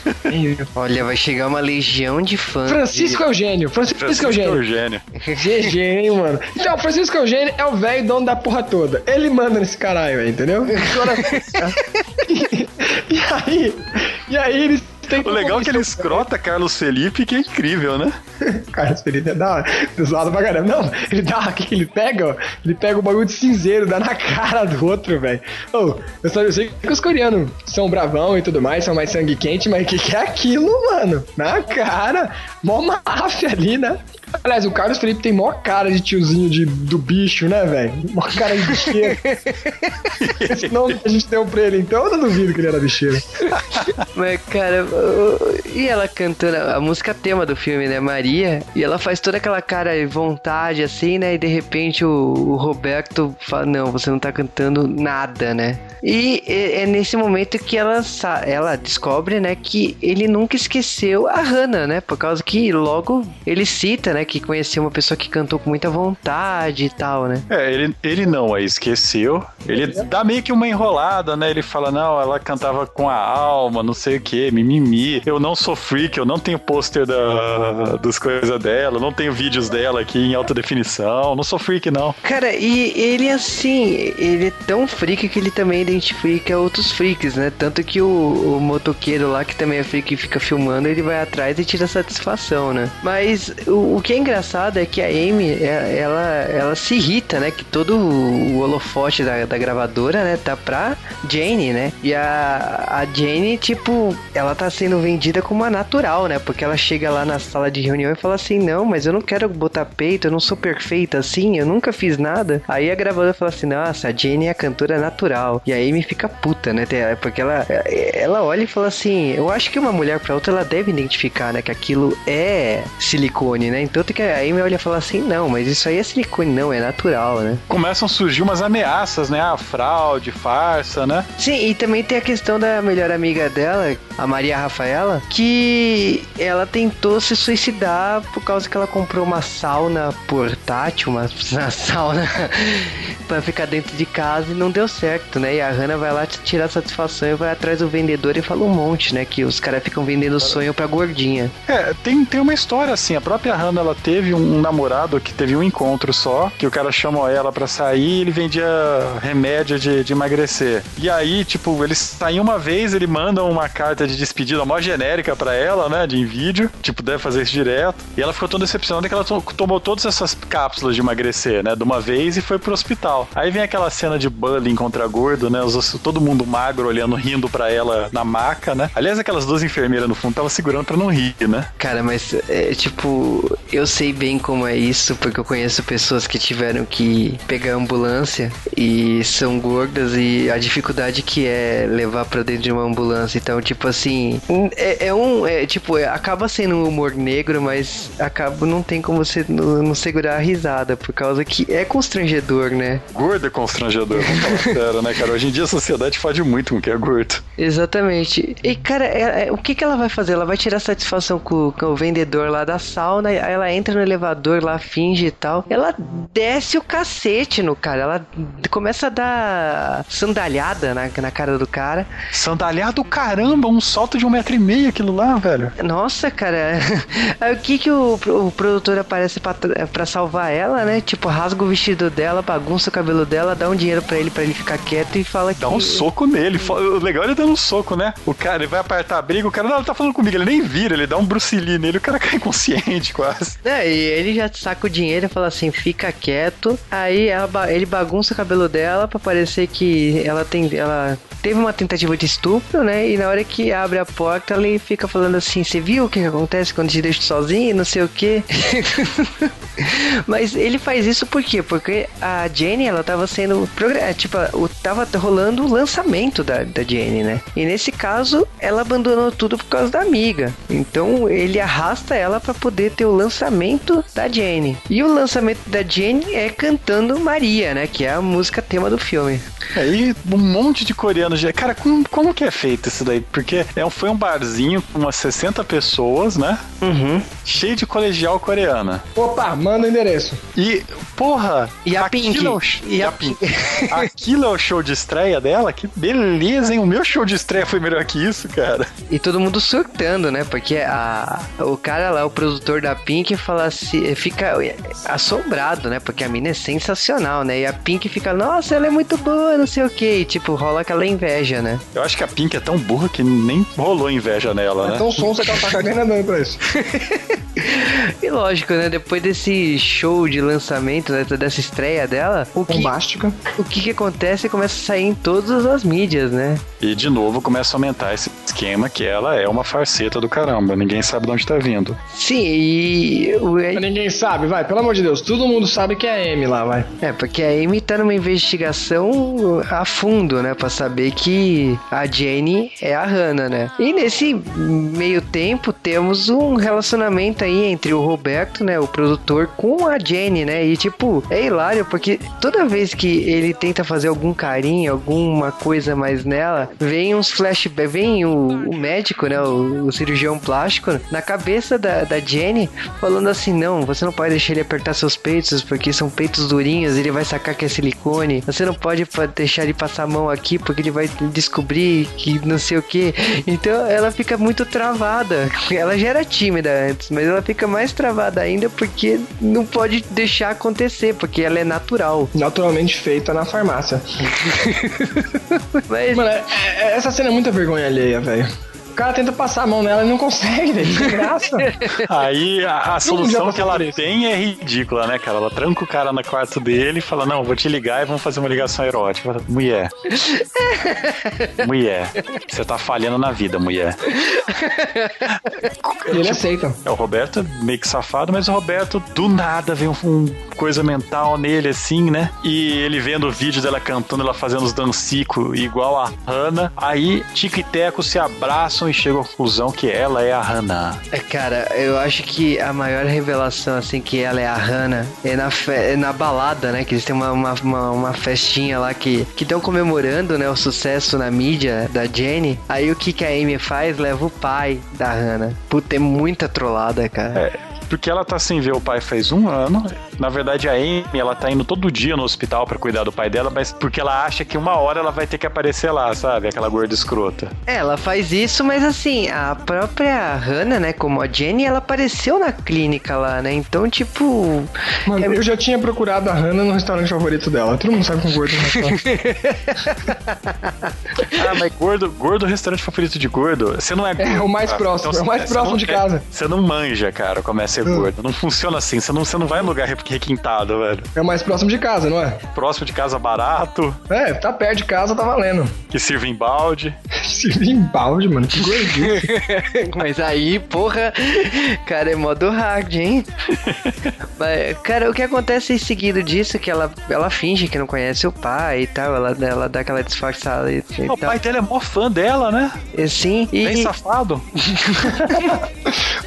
[laughs] Olha, vai chegar uma legião de fãs. Francisco de... Eugênio. Francisco, Francisco Eugênio. Eugênio. GG, hein, mano. Então, Francisco Eugênio é o velho dono da porra toda. Ele manda nesse caralho, entendeu? [laughs] [laughs] e aí, e aí eles o legal é que ele escrota Carlos Felipe, que é incrível, né? [laughs] Carlos Felipe é da hora. Zoado pra caramba. Não, ele dá aqui, ele pega, ó, ele pega o bagulho de cinzeiro, dá na cara do outro, velho. Oh, eu, só, eu sei que os coreanos são bravão e tudo mais, são mais sangue quente, mas o que, que é aquilo, mano? Na cara. Mó máfia ali, né? Aliás, o Carlos Felipe tem mó cara de tiozinho de, do bicho, né, velho? Mó cara de bicheiro. [laughs] Esse nome que a gente deu pra ele, então eu não duvido que ele era bicheiro. Mas, cara, e ela cantando a música tema do filme, né, Maria? E ela faz toda aquela cara de vontade, assim, né? E de repente o, o Roberto fala: Não, você não tá cantando nada, né? E é nesse momento que ela, ela descobre, né, que ele nunca esqueceu a Hannah, né? Por causa que logo ele cita, né, que conheceu uma pessoa que cantou com muita vontade e tal, né? É, ele, ele não a esqueceu. Ele dá meio que uma enrolada, né? Ele fala, não, ela cantava com a alma, não sei o que, mimimi. Eu não sou freak, eu não tenho pôster da, das coisas dela, não tenho vídeos dela aqui em alta definição, não sou freak, não. Cara, e ele, assim, ele é tão freak que ele também identifica outros freaks, né? Tanto que o, o motoqueiro lá, que também é freak e fica filmando, ele vai atrás e tira satisfação, né? Mas o, o que é engraçado é que a Amy, é, ela, ela se irrita, né? Que todo o holofote da, da gravadora, né? Tá pra Jane, né? E a, a Jane, tipo, ela tá sendo vendida como uma natural, né? Porque ela chega lá na sala de reunião e fala assim: Não, mas eu não quero botar peito, eu não sou perfeita assim, eu nunca fiz nada. Aí a gravadora fala assim: Nossa, a Jane é a cantora natural. E a Amy fica puta, né? Porque ela, ela olha e fala assim: Eu acho que uma mulher pra outra ela deve identificar, né? Que aquilo é silicone, né? Então que a Amy olha e fala assim: Não, mas isso aí é silicone, não, é natural, né? Começam a surgir umas ameaças, né? A fraude, farsa, né? Sim, e também tem a questão da melhor amiga dela, a Maria Rafaela, que ela tentou se suicidar por causa que ela comprou uma sauna portátil, uma, [laughs] uma sauna [laughs] para ficar dentro de casa e não deu certo, né? E a Hannah vai lá tirar satisfação e vai atrás do vendedor e fala um monte, né? Que os caras ficam vendendo sonho pra gordinha. É, tem, tem uma história assim. A própria Hannah, ela teve um, namorado que teve um encontro só, que o cara chamou ela pra sair e ele vendia remédio de, de emagrecer. E aí, tipo, eles saem uma vez, ele manda uma carta de despedida mó genérica pra ela, né? De vídeo. Tipo, deve fazer isso direto. E ela ficou tão decepcionada que ela to tomou todas essas cápsulas de emagrecer, né? De uma vez e foi pro hospital. Aí vem aquela cena de bullying contra gordo, né? Todo mundo magro olhando, rindo pra ela na maca, né? Aliás, aquelas duas enfermeiras no fundo estavam segurando pra não rir, né? Cara, mas é tipo, eu sei bem como é isso, porque eu conheço pessoas que tiveram que pegar ambulância e são gordas e a dificuldade que é levar pra dentro de uma ambulância. Então, tipo assim, é, é um. É, tipo, é, acaba sendo um humor negro, mas acaba, não tem como você não, não segurar a risada, por causa que é constrangedor, né? Gordo é constrangedor, vamos falar [laughs] sério, né, cara? Hoje em dia a sociedade fode muito com o que é gordo. Exatamente. E, cara, é, é, o que, que ela vai fazer? Ela vai tirar satisfação com, com, o vendedor lá da sauna, aí ela entra no elevador lá, finge e tal. Ela desce o cacete no cara. Ela começa a dar sandalhada na, na cara do cara. Sandalhado caramba, um salto de um metro e meio aquilo lá, velho. Nossa, cara. [laughs] Aí o que que o, o produtor aparece pra, pra salvar ela, né? Tipo, rasga o vestido dela, bagunça o cabelo dela, dá um dinheiro pra ele, pra ele ficar quieto e fala que... Dá um soco nele. O legal é ele dando um soco, né? O cara, ele vai apertar a briga, o cara, não, tá falando comigo, ele nem vira, ele dá um Bruce Lee nele, o cara [laughs] cai inconsciente quase. É, e ele já saca o dinheiro e fala assim, fica quieto. Aí ela, ele bagunça o cabelo dela pra parecer que ela tem... Ela teve uma tentativa de estupro, né? E na hora que abre a porta, ele fica falando assim: Você viu o que acontece quando te deixa sozinho? Não sei o que. [laughs] Mas ele faz isso por quê? Porque a Jenny, ela tava sendo. É, tipo, tava rolando o lançamento da, da Jenny, né? E nesse caso, ela abandonou tudo por causa da amiga. Então ele arrasta ela para poder ter o lançamento da Jenny. E o lançamento da Jenny é cantando Maria, né? Que é a música tema do filme. Aí um monte de coreanos. Cara, como, como que é feito isso daí? Porque é, foi um barzinho com umas 60 pessoas, né? Uhum. Cheio de colegial coreana. Opa, manda o endereço. E, porra. E a Pink. É o, e a, a Pink. [laughs] aquilo é o show de estreia dela? Que beleza, hein? O meu show de estreia foi melhor que isso, cara. E todo mundo surtando, né? Porque a, o cara lá, o produtor da Pink, fala assim, fica assombrado, né? Porque a mina é sensacional, né? E a Pink fica, nossa, ela é muito boa, não sei o que. E, tipo, rola aquela inveja, né? Eu acho que a Pink é tão burra que nem rolou inveja nela, é né? É tão sonsa que ela tá cagando andando pra isso. [laughs] e lógico, né? Depois desse show de lançamento, né? dessa estreia dela, o que, Bombástica. o que que acontece começa a sair em todas as mídias, né? E de novo começa a aumentar esse esquema que ela é uma farceta do caramba. Ninguém sabe de onde tá vindo. Sim, e. Ninguém sabe, vai, pelo amor de Deus. Todo mundo sabe que é a Amy lá, vai. É, porque a Amy tá numa investigação a fundo, né? Pra saber que a Jane é a Hannah, né? E nesse meio tempo temos um relacionamento aí entre o Roberto, né? O produtor, com a Jane, né? E tipo, é hilário porque toda vez que ele tenta fazer algum carinho, alguma coisa mais nela, vem uns flashbacks, vem o, o médico, né? O, o, cirurgião plástico, na cabeça da, da Jenny, falando assim: não, você não pode deixar ele apertar seus peitos, porque são peitos durinhos, ele vai sacar que é silicone. Você não pode deixar ele passar a mão aqui, porque ele vai descobrir que não sei o que. Então ela fica muito travada. Ela já era tímida antes, mas ela fica mais travada ainda porque não pode deixar acontecer, porque ela é natural. Naturalmente feita na farmácia. [laughs] Mas... Mano, é, é, essa cena é muita vergonha alheia, velho cara tenta passar a mão nela e não consegue, velho. Que graça. [laughs] Aí a, a solução que ela tem é ridícula, né, cara? Ela tranca o cara no quarto dele e fala: Não, vou te ligar e vamos fazer uma ligação erótica. Mulher. [laughs] mulher. Você tá falhando na vida, mulher. E ele tipo, aceita. É o Roberto meio que safado, mas o Roberto do nada vem um, um coisa mental nele, assim, né? E ele vendo o vídeo dela cantando, ela fazendo os dancicos igual a Hannah. Aí Tico e Teco se abraçam e chegam à conclusão que ela é a Hannah. É, cara, eu acho que a maior revelação, assim, que ela é a Hannah é na, fe... é na balada, né? Que eles têm uma, uma, uma, uma festinha lá que estão comemorando, né? O sucesso na mídia da Jenny. Aí o que, que a Amy faz? Leva o pai da Hannah. Puta, é muita trollada, cara. É porque ela tá sem ver o pai faz um ano. Na verdade, a Amy, ela tá indo todo dia no hospital para cuidar do pai dela, mas porque ela acha que uma hora ela vai ter que aparecer lá, sabe? Aquela gorda escrota. É, ela faz isso, mas assim, a própria Hannah, né, como a Jenny, ela apareceu na clínica lá, né? Então, tipo. Mano, é... eu já tinha procurado a Hannah no restaurante favorito dela. Todo mundo sabe com gordo [laughs] Ah, mas gordo, gordo restaurante favorito de gordo, você não é gordo. É o mais cara. próximo, então, é o mais próximo não, de casa. você não manja, cara, começa ser hum. gordo. Não funciona assim. Você não, você não vai em lugar requintado, velho. É mais próximo de casa, não é? Próximo de casa barato. É, tá perto de casa, tá valendo. Que sirve em balde. [laughs] sirve em balde, mano. Que gordinho. [laughs] Mas aí, porra, cara, é modo hard, hein? [laughs] Mas, cara, o que acontece em seguida disso é que ela, ela finge que não conhece o pai e tal. Ela, ela dá aquela disfarçada e, e O pai dela é mó fã dela, né? É, sim. E... Bem safado.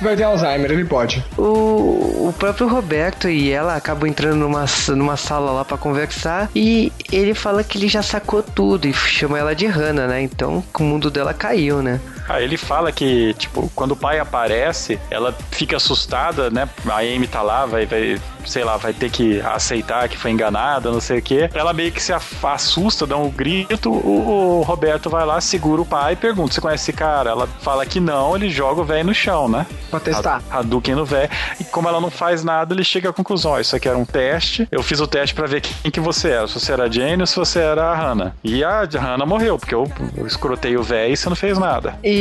vai ter Alzheimer, ele pode. O, o próprio Roberto e ela acabam entrando numa, numa sala lá para conversar e ele fala que ele já sacou tudo e chama ela de Hannah, né? Então o mundo dela caiu, né? Ah, ele fala que, tipo, quando o pai aparece, ela fica assustada, né? A Amy tá lá, vai, vai sei lá, vai ter que aceitar que foi enganada, não sei o quê. Ela meio que se assusta, dá um grito, o, o Roberto vai lá, segura o pai e pergunta: Você conhece esse cara? Ela fala que não, ele joga o velho no chão, né? Pra testar. A, Hadouken no velho. E como ela não faz nada, ele chega à conclusão: ó, Isso aqui era um teste. Eu fiz o teste para ver quem que você era. Se você era a Jane ou se você era a Hannah. E a Hannah morreu, porque eu, eu escrotei o velho e você não fez nada. E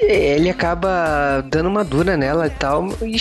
ele acaba dando uma dura nela e tal. E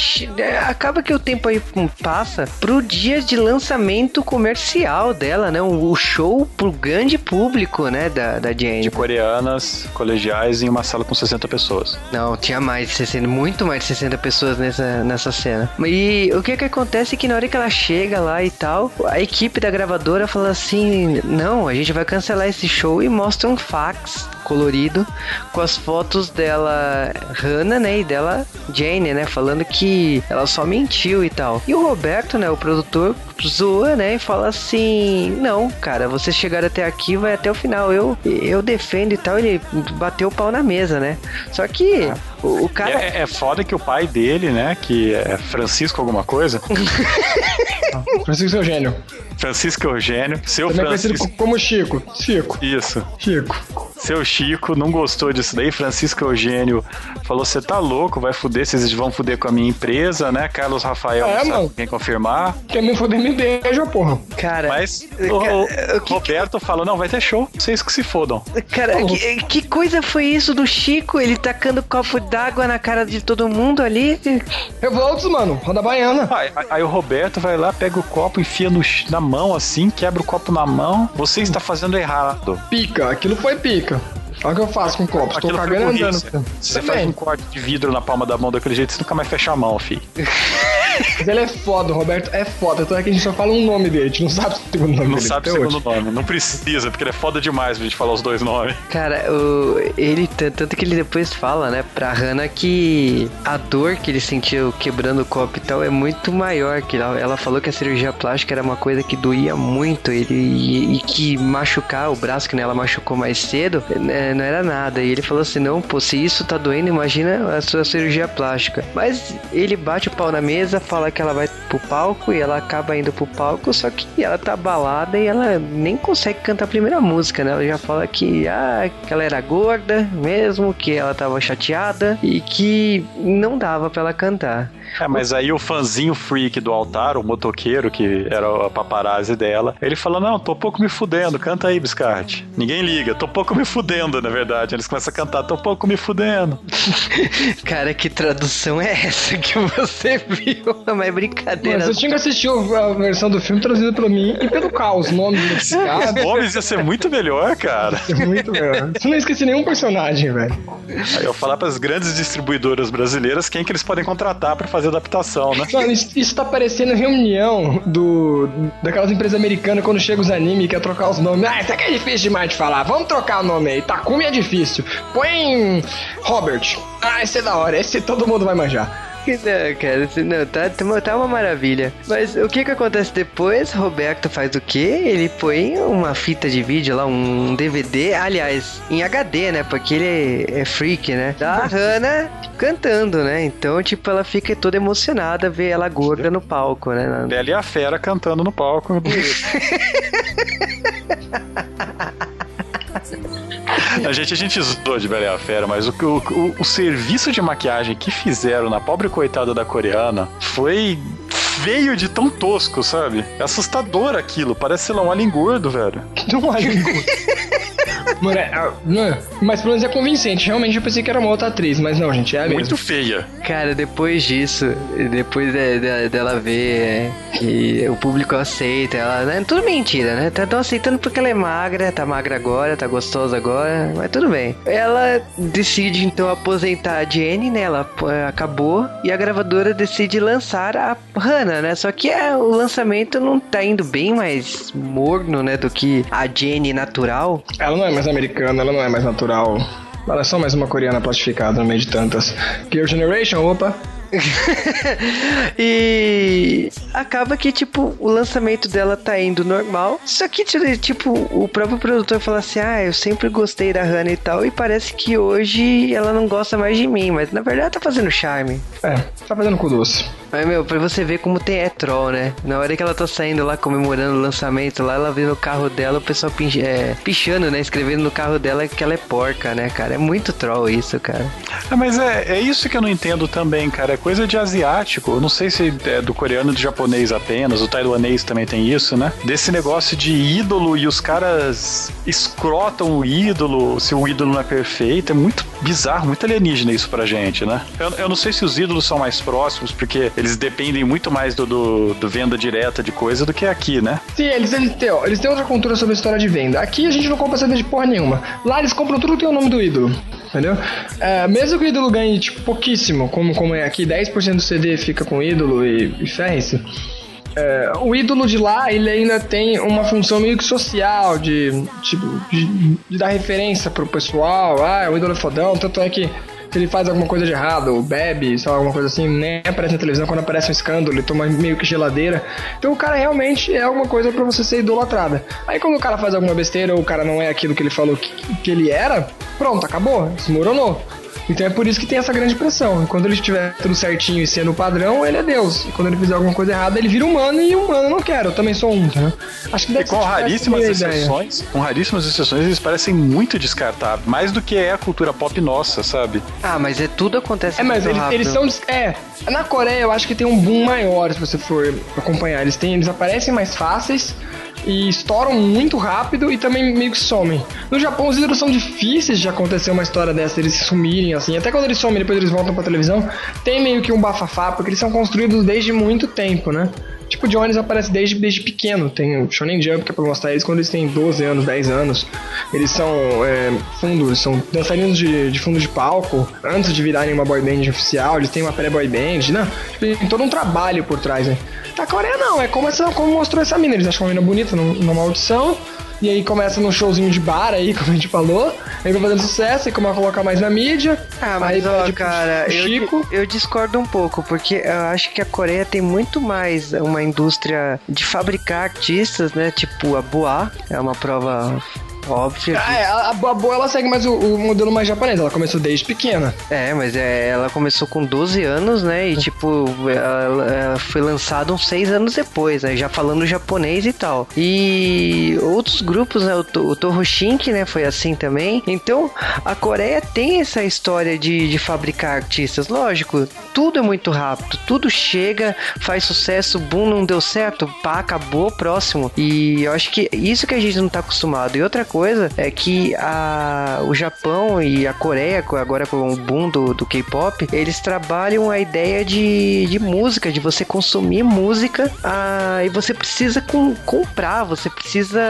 acaba que o tempo aí passa pro dia de lançamento comercial dela, né? O show pro grande público, né? Da, da Jane. De coreanas, colegiais em uma sala com 60 pessoas. Não, tinha mais de 60, muito mais de 60 pessoas nessa, nessa cena. E o que que acontece é que na hora que ela chega lá e tal, a equipe da gravadora fala assim: não, a gente vai cancelar esse show e mostra um fax colorido com as fotos dela Hannah, né, e dela Jane, né, falando que ela só mentiu e tal. E o Roberto, né, o produtor, zoa, né, e fala assim: "Não, cara, vocês chegaram até aqui, vai até o final. Eu eu defendo e tal". Ele bateu o pau na mesa, né? Só que ah. o, o, cara é, é foda que o pai dele, né, que é Francisco alguma coisa. [laughs] Francisco Eugênio. Francisco Eugênio, seu Também Francisco. conhecido como Chico. Chico. Isso. Chico. Seu Chico não gostou disso daí. Francisco Eugênio falou: você tá louco, vai fuder, vocês vão fuder com a minha empresa, né? Carlos Rafael é, não sabe quem confirmar. Quer me fuder, me beija, porra. Cara. Mas o, o que, Roberto que... falou: não, vai ter show, vocês que se fodam. Cara, que, que, coisa foi isso do Chico? Ele tacando copo d'água na cara de todo mundo ali? Revoltos, mano, roda baiana. Aí, aí, o Roberto vai lá, pega o copo, enfia no, na mão assim, quebra o copo na mão. Você está fazendo errado. Pica, aquilo foi pica. Olha o que eu faço com o copo. Estou cagando andando. Você faz um corte de vidro na palma da mão daquele jeito, você nunca mais fecha a mão, fi. [laughs] Mas ele é foda, o Roberto é foda. Então é que a gente só fala um nome dele, a gente não sabe o segundo nome não dele. Não sabe o segundo hoje. nome, não precisa, porque ele é foda demais pra gente falar os dois nomes. Cara, o, ele, tanto que ele depois fala, né, pra Hannah que a dor que ele sentiu quebrando o copo e tal é muito maior. Que ela, ela falou que a cirurgia plástica era uma coisa que doía muito ele, e, e que machucar o braço, que ela machucou mais cedo, né, não era nada. E ele falou assim: não, pô, se isso tá doendo, imagina a sua cirurgia plástica. Mas ele bate o pau na mesa, fala que ela vai pro palco e ela acaba indo pro palco, só que ela tá balada e ela nem consegue cantar a primeira música, né? Ela já fala que, ah, que ela era gorda mesmo, que ela tava chateada e que não dava para ela cantar. É, mas aí o fãzinho freak do altar, o motoqueiro, que era a paparazzi dela, ele falou: Não, tô pouco me fudendo, canta aí, Biscarte. Ninguém liga, tô pouco me fudendo, na verdade. Eles começam a cantar, tô pouco me fudendo. [laughs] Cara, que tradução é essa que você viu? Não é brincadeira. Mas você tinha que assistir a versão do filme trazida pra mim e pelo caos, [laughs] nomes desse cara. Os nomes ia ser muito melhor, cara. Ia ser muito melhor. Você não esqueci nenhum personagem, velho. Aí eu vou falar pras grandes distribuidoras brasileiras quem que eles podem contratar pra fazer adaptação, né? Mano, isso, isso tá parecendo reunião do, daquelas empresas americanas quando chega os animes e quer trocar os nomes. Ah, isso aqui é difícil demais de falar. Vamos trocar o nome aí. Takumi é difícil. Põe Robert. Ah, esse é da hora. Esse todo mundo vai manjar. Não, cara, não, tá, tá, tá uma maravilha. Mas o que que acontece depois? Roberto faz o quê? Ele põe uma fita de vídeo lá, um DVD, aliás, em HD, né? Porque ele é, é freak, né? Da Hannah cantando, né? Então, tipo, ela fica toda emocionada ver ela gorda no palco, né? Bela e a Fera cantando no palco. [laughs] [laughs] A gente, a gente zoou de Bela e a Fera, mas o, o, o serviço de maquiagem que fizeram na pobre coitada da coreana foi feio de tão tosco, sabe? É assustador aquilo. Parece, sei lá, um alien gordo, velho. [laughs] Um alien gordo. Mano, é, é, mas pelo menos é convincente. Realmente eu pensei que era uma outra atriz, mas não, gente, é a mesma. Muito feia. Cara, depois disso, depois de, de, dela ver é, que o público aceita, ela. Né, tudo mentira, né? Tá, tão aceitando porque ela é magra, tá magra agora, tá gostosa agora, mas tudo bem. Ela decide então aposentar a Jenny, né? Ela acabou e a gravadora decide lançar a Hannah, né? Só que é, o lançamento não tá indo bem mais morno, né? Do que a Jenny natural. Ela não é mais americana, ela não é mais natural. Olha só mais uma coreana plastificada no meio de tantas. Girl Generation, opa. [laughs] e acaba que, tipo, o lançamento dela tá indo normal. Só que, tipo, o próprio produtor fala assim: Ah, eu sempre gostei da Hannah e tal. E parece que hoje ela não gosta mais de mim. Mas na verdade tá fazendo charme. É, tá fazendo cu doce. Mas, meu, pra você ver como tem é troll, né? Na hora que ela tá saindo lá comemorando o lançamento, lá ela vê no carro dela o pessoal pinch, é, pichando, né? Escrevendo no carro dela que ela é porca, né, cara? É muito troll isso, cara. É, mas é, é isso que eu não entendo também, cara. Coisa de asiático. Eu não sei se é do coreano do japonês apenas. O taiwanês também tem isso, né? Desse negócio de ídolo e os caras escrotam o ídolo se o ídolo não é perfeito. É muito bizarro, muito alienígena isso pra gente, né? Eu, eu não sei se os ídolos são mais próximos, porque eles dependem muito mais do, do, do, venda direta de coisa do que aqui, né? Sim, eles, eles, têm, eles têm outra cultura sobre a história de venda. Aqui a gente não compra CD de porra nenhuma. Lá eles compram tudo que tem o nome do ídolo. Entendeu? É, mesmo que o ídolo ganhe tipo, pouquíssimo, como, como é aqui, 10% do CD fica com o ídolo e, e ferre-se. É, o ídolo de lá, ele ainda tem uma função meio que social, de, tipo, de, de dar referência pro pessoal. Ah, o ídolo é fodão, tanto é que se ele faz alguma coisa de errado, bebe, sei lá, alguma coisa assim, nem aparece na televisão, quando aparece um escândalo, ele toma meio que geladeira. Então o cara realmente é alguma coisa para você ser idolatrada. Aí quando o cara faz alguma besteira ou o cara não é aquilo que ele falou que, que ele era, pronto, acabou, desmoronou. Então é por isso que tem essa grande pressão. Quando ele estiver tudo certinho e sendo padrão, ele é Deus. E quando ele fizer alguma coisa errada, ele vira humano e humano não quero. Eu também sou um, tá? Acho que deve e com raríssimas exceções, com raríssimas exceções, eles parecem muito descartáveis, mais do que é a cultura pop nossa, sabe? Ah, mas é tudo acontece É, mas eles, eles, são é, na Coreia eu acho que tem um boom maior se você for acompanhar. Eles têm, eles aparecem mais fáceis e estouram muito rápido e também meio que somem. No Japão, os ídolos são difíceis de acontecer uma história dessa, eles sumirem assim. Até quando eles somem, depois eles voltam pra televisão, tem meio que um bafafá, porque eles são construídos desde muito tempo, né? Tipo, o Jones aparece desde, desde pequeno. Tem o Shonen Jump, que é pra mostrar eles quando eles têm 12 anos, 10 anos. Eles são é, fundo, eles são dançarinos de, de fundo de palco, antes de virarem uma boy band oficial. Eles têm uma pré-boy band, né? Tipo, tem todo um trabalho por trás, né? Da Coreia não, é como, essa, como mostrou essa mina. Eles acham uma mina bonita numa audição. E aí começa num showzinho de bar aí, [laughs] como a gente falou. Aí vai fazendo sucesso, e começa a colocar mais na mídia. Ah, mas ó, cara, Chico. Eu, eu discordo um pouco, porque eu acho que a Coreia tem muito mais uma indústria de fabricar artistas, né? Tipo a Boa, é uma prova Óbvio. Ah, é, a, a boa ela segue mais o, o, modelo mais japonês, ela começou desde pequena. É, mas é, ela começou com 12 anos, né? E tipo, ela, ela foi lançada uns 6 anos depois, né? Já falando japonês e tal. E outros grupos, né? O, o Tohoshink, né? Foi assim também. Então, a Coreia tem essa história de, de fabricar artistas. Lógico, tudo é muito rápido, tudo chega, faz sucesso, boom, não deu certo, pá, acabou, próximo. E eu acho que isso que a gente não tá acostumado. E outra coisa é que a, o Japão e a Coreia, agora com o boom do, do K-pop, eles trabalham a ideia de, de música, de você consumir música ah, e você precisa com, comprar, você precisa,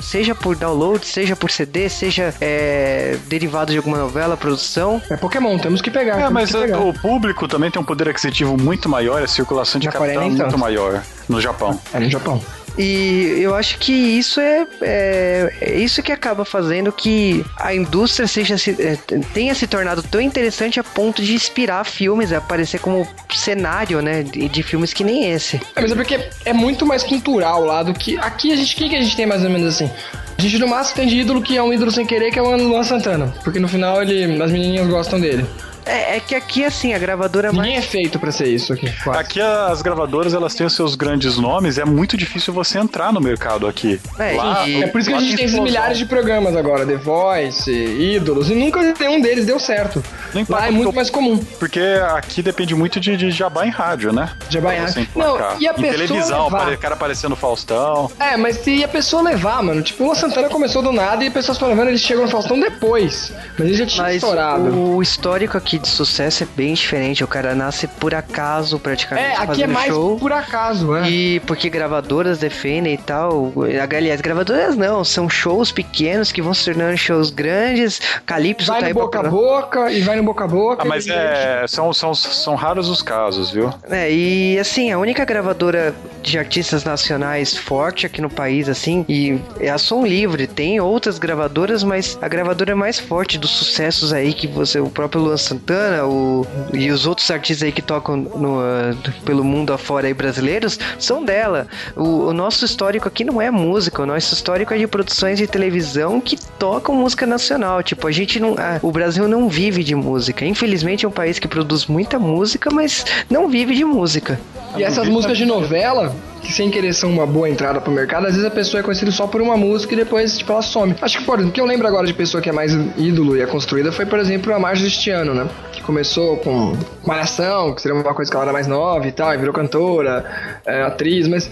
seja por download, seja por CD, seja é, derivado de alguma novela, produção. É Pokémon, temos que pegar. É, mas pegar. o público também tem um poder aquisitivo muito maior, a circulação de Na capital é muito maior no Japão. É no Japão. E eu acho que isso é, é, é, isso que acaba fazendo que a indústria seja é, tenha se tornado tão interessante a ponto de inspirar filmes, a aparecer como cenário, né, de, de, filmes que nem esse. É, mas é porque é muito mais cultural lá do que aqui a gente, o que, que a gente tem mais ou menos assim? A gente no máximo tem de ídolo que é um ídolo sem querer, que é o Luan Santana, porque no final ele, as menininhas gostam dele. É, é, que aqui, assim, a gravadora Ninguém mais... é feito para ser isso aqui. Quase. Aqui as gravadoras, elas têm os seus grandes nomes, é muito difícil você entrar no mercado aqui. É, lá, e... é por isso que a gente tem esses milhares de programas agora, The Voice, Ídolos, e nunca nenhum deles deu certo. Não lá é muito eu... mais comum. Porque aqui depende muito de, de jabá em rádio, né? Jabá em rádio. Não, e a em pessoa televisão, levar... cara aparecendo Faustão. É, mas se a pessoa levar, mano, tipo, o Santana começou do nada e pessoas foram levando, eles chegam no Faustão depois. Mas ele já tinha mas estourado. O histórico aqui aqui de sucesso é bem diferente. O cara nasce por acaso, praticamente. É, aqui é mais show. por acaso, é. E porque gravadoras defendem e tal. Aliás, gravadoras não, são shows pequenos que vão se tornando shows grandes. Calypso vai tá no pra boca a boca e vai no boca a boca. Ah, mas é, são, são, são raros os casos, viu? É, e assim, a única gravadora de artistas nacionais forte aqui no país, assim, e é a Som Livre. Tem outras gravadoras, mas a gravadora mais forte dos sucessos aí que você, o próprio Luan Santana o, e os outros artistas aí que tocam no, ah, pelo mundo afora aí brasileiros, são dela. O, o nosso histórico aqui não é música, o nosso histórico é de produções de televisão que tocam música nacional. Tipo, a gente não. o Brasil não vive de música. Infelizmente é um país que produz muita música, mas não vive de música. E essas músicas de novela, que sem querer são uma boa entrada pro mercado, às vezes a pessoa é conhecida só por uma música e depois, tipo, ela some. Acho que, por exemplo, que eu lembro agora de pessoa que é mais ídolo e é construída foi, por exemplo, a Marcia deste ano, né? Que começou com Malhação, que seria uma coisa que ela era mais nova e tal, e virou cantora, é, atriz, mas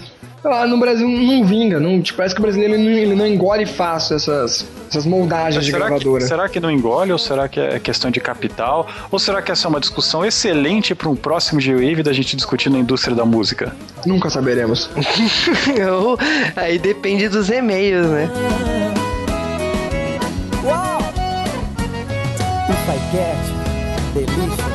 lá, no Brasil não vinga, não, tipo, parece que o brasileiro ele não, ele não engole fácil essas, essas moldagens de Será que, gravadora. será que não engole ou será que é questão de capital? Ou será que essa é uma discussão excelente para um próximo G-Wave da gente discutir na indústria da música? Nunca saberemos. [laughs] Ou- aí depende dos e-mails, né? Wow! If I get delicious.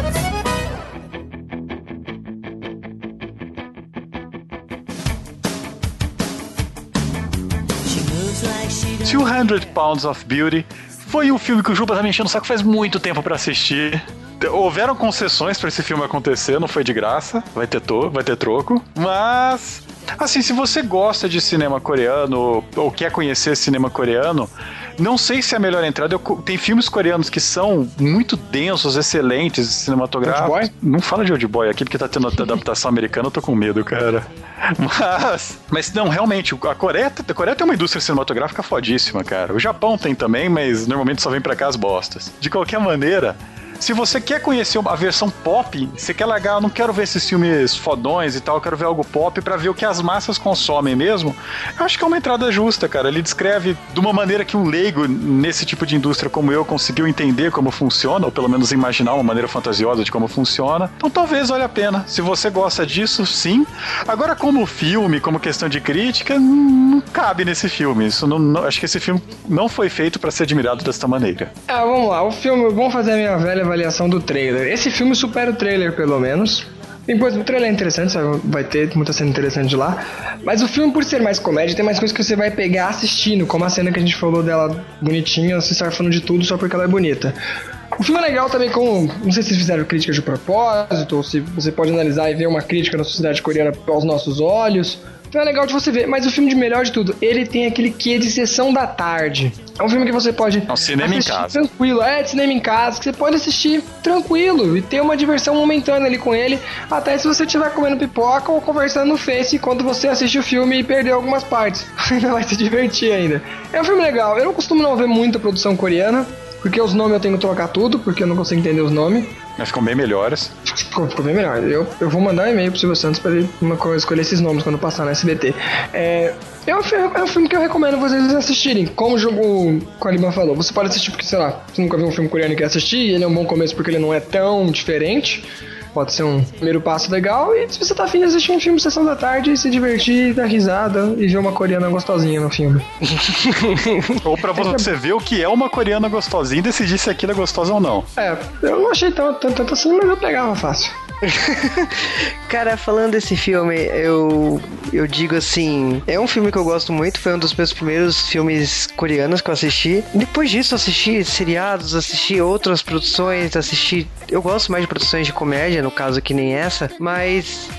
200 Pounds of Beauty foi um filme que o Juba tá me enchendo o saco faz muito tempo pra assistir. Houveram concessões pra esse filme acontecer, não foi de graça, vai ter, to, vai ter troco, mas assim, se você gosta de cinema coreano ou quer conhecer cinema coreano, não sei se é a melhor entrada. Eu tem filmes coreanos que são muito densos, excelentes, cinematográficos. Old Boy? Não fala de Old Boy aqui porque tá tendo [laughs] adaptação americana, eu tô com medo, cara. [laughs] Mas, mas não, realmente, a Coreia, a Coreia tem uma indústria cinematográfica fodíssima, cara. O Japão tem também, mas normalmente só vem pra cá as bostas. De qualquer maneira, se você quer conhecer a versão pop, você quer largar, não quero ver esses filmes fodões e tal, quero ver algo pop pra ver o que as massas consomem mesmo. Eu acho que é uma entrada justa, cara. Ele descreve de uma maneira que um leigo nesse tipo de indústria como eu conseguiu entender como funciona, ou pelo menos imaginar uma maneira fantasiosa de como funciona. Então talvez valha a pena. Se você gosta disso, sim. Agora, como filme, como questão de crítica, não cabe nesse filme. Isso não, não- acho que esse filme não foi feito pra ser admirado desta maneira. Ah, vamos lá. O filme, vamos fazer a minha velha avaliação do trailer. Esse filme supera o trailer, pelo menos. Depois, o trailer é interessante, sabe? vai ter muita cena interessante lá. Mas o filme, por ser mais comédia, tem mais coisas que você vai pegar assistindo, como a cena que a gente falou dela bonitinha, se sarfando de tudo só porque ela é bonita. O filme é legal também com. Não sei se vocês fizeram críticas de propósito, ou se você pode analisar e ver uma crítica da sociedade coreana aos nossos olhos. Então é legal de você ver, mas o filme de melhor de tudo, ele tem aquele quê de sessão da tarde. É um filme que você pode É um cinema em casa. tranquilo, é de cinema em casa, que você pode assistir tranquilo e ter uma diversão momentânea ali com ele, até se você estiver comendo pipoca ou conversando no Face enquanto você assiste o filme e perdeu algumas partes. [laughs] Ainda vai se divertir ainda. É um filme legal, eu não costumo não ver muita produção coreana, porque os nomes eu tenho que trocar tudo, porque eu não consigo entender os nomes. Mas ficam bem melhores. Ficou, ficou bem melhor. Eu, eu vou mandar um e-mail pro Silvio Santos pra ele uma coisa, escolher esses nomes quando passar na SBT. É, é, um, é um filme que eu recomendo vocês assistirem. Como o jogo Caliban falou, você pode assistir porque, sei lá, você nunca viu um filme coreano e quer assistir, e ele é um bom começo porque ele não é tão diferente. Pode ser um primeiro passo legal. E se você tá afim de assistir um filme sessão da tarde, se divertir, dar risada e ver uma coreana gostosinha no filme. [laughs] Ou pra você ver o que é uma coreana gostosinha e decidir se aquilo é gostosa ou não. É, eu não achei tanto, tanto, tanto assim, mas eu pegava fácil. [laughs] Cara, falando desse filme, eu, eu digo assim: é um filme que eu gosto muito, foi um dos meus primeiros filmes coreanos que eu assisti. Depois disso, assisti seriados, assisti outras produções, assisti. Eu gosto mais de produções de comédia, no caso que nem essa, mas.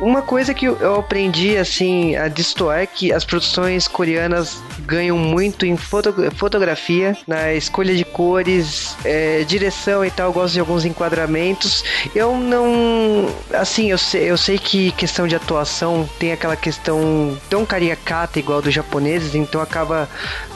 Uma coisa que eu aprendi assim a destoar é que as produções coreanas ganham muito em foto- fotografia, na escolha de cores, é, direção e tal. Eu gosto de alguns enquadramentos. Eu não. Assim, eu sei, eu sei que questão de atuação tem aquela questão tão caricata igual dos japoneses, então acaba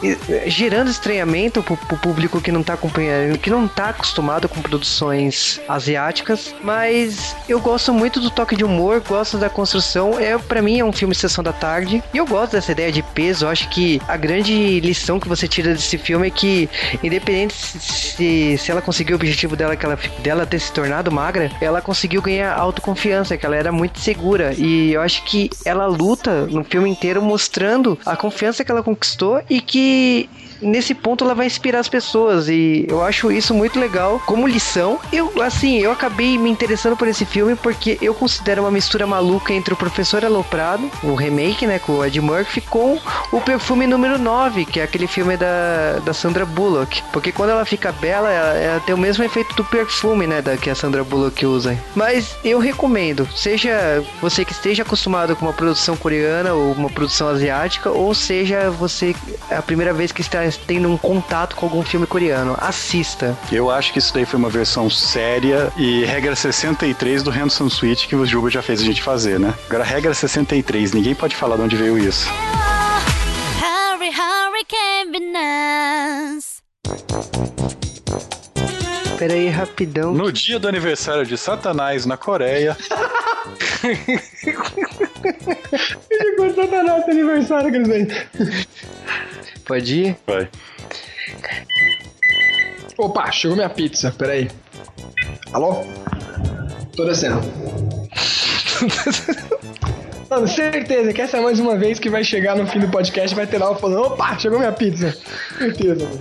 eh, gerando estranhamento pro, pro público que não tá acompanhando, que não tá acostumado com produções asiáticas. Mas eu gosto muito do toque de humor, gosto da construção. É, para mim é um filme Sessão da Tarde. E eu gosto dessa ideia de peso. Eu acho que a grande lição que você tira desse filme é que, independente se, se ela conseguiu o objetivo dela, que ela, dela ter se tornado magra, ela conseguiu ganhar autoconfiança, que ela era muito segura. E eu acho que ela luta no filme inteiro mostrando a confiança que ela conquistou e que nesse ponto ela vai inspirar as pessoas e eu acho isso muito legal como lição. Eu, assim, eu acabei me interessando por esse filme porque eu considero uma mistura maluca entre o Professor Aloprado, o remake, né, com o Ed Murphy, com o Perfume número 9, que é aquele filme da, da Sandra Bullock. Porque quando ela fica bela, ela, ela tem o mesmo efeito do perfume, né, da que a Sandra Bullock usa. Mas eu recomendo, seja você que esteja acostumado com uma produção coreana ou uma produção asiática, ou seja você a primeira vez que está tendo um contato com algum filme coreano. Assista. Eu acho que isso daí foi uma versão séria e regra 63 do Hanson Switch que o Juba já fez a gente fazer, né? Agora, regra 63, ninguém pode falar de onde veio isso. Be nice. Pera aí, rapidão. No dia do aniversário de Satanás na Coreia. Chegou Satanás no aniversário, Crisei. Pode ir? Vai. Opa, chegou minha pizza, peraí. Alô? Tô descendo. [laughs] Mano, certeza que essa é mais uma vez que vai chegar no fim do podcast vai ter lá falando, opa, chegou minha pizza. Certeza, mano.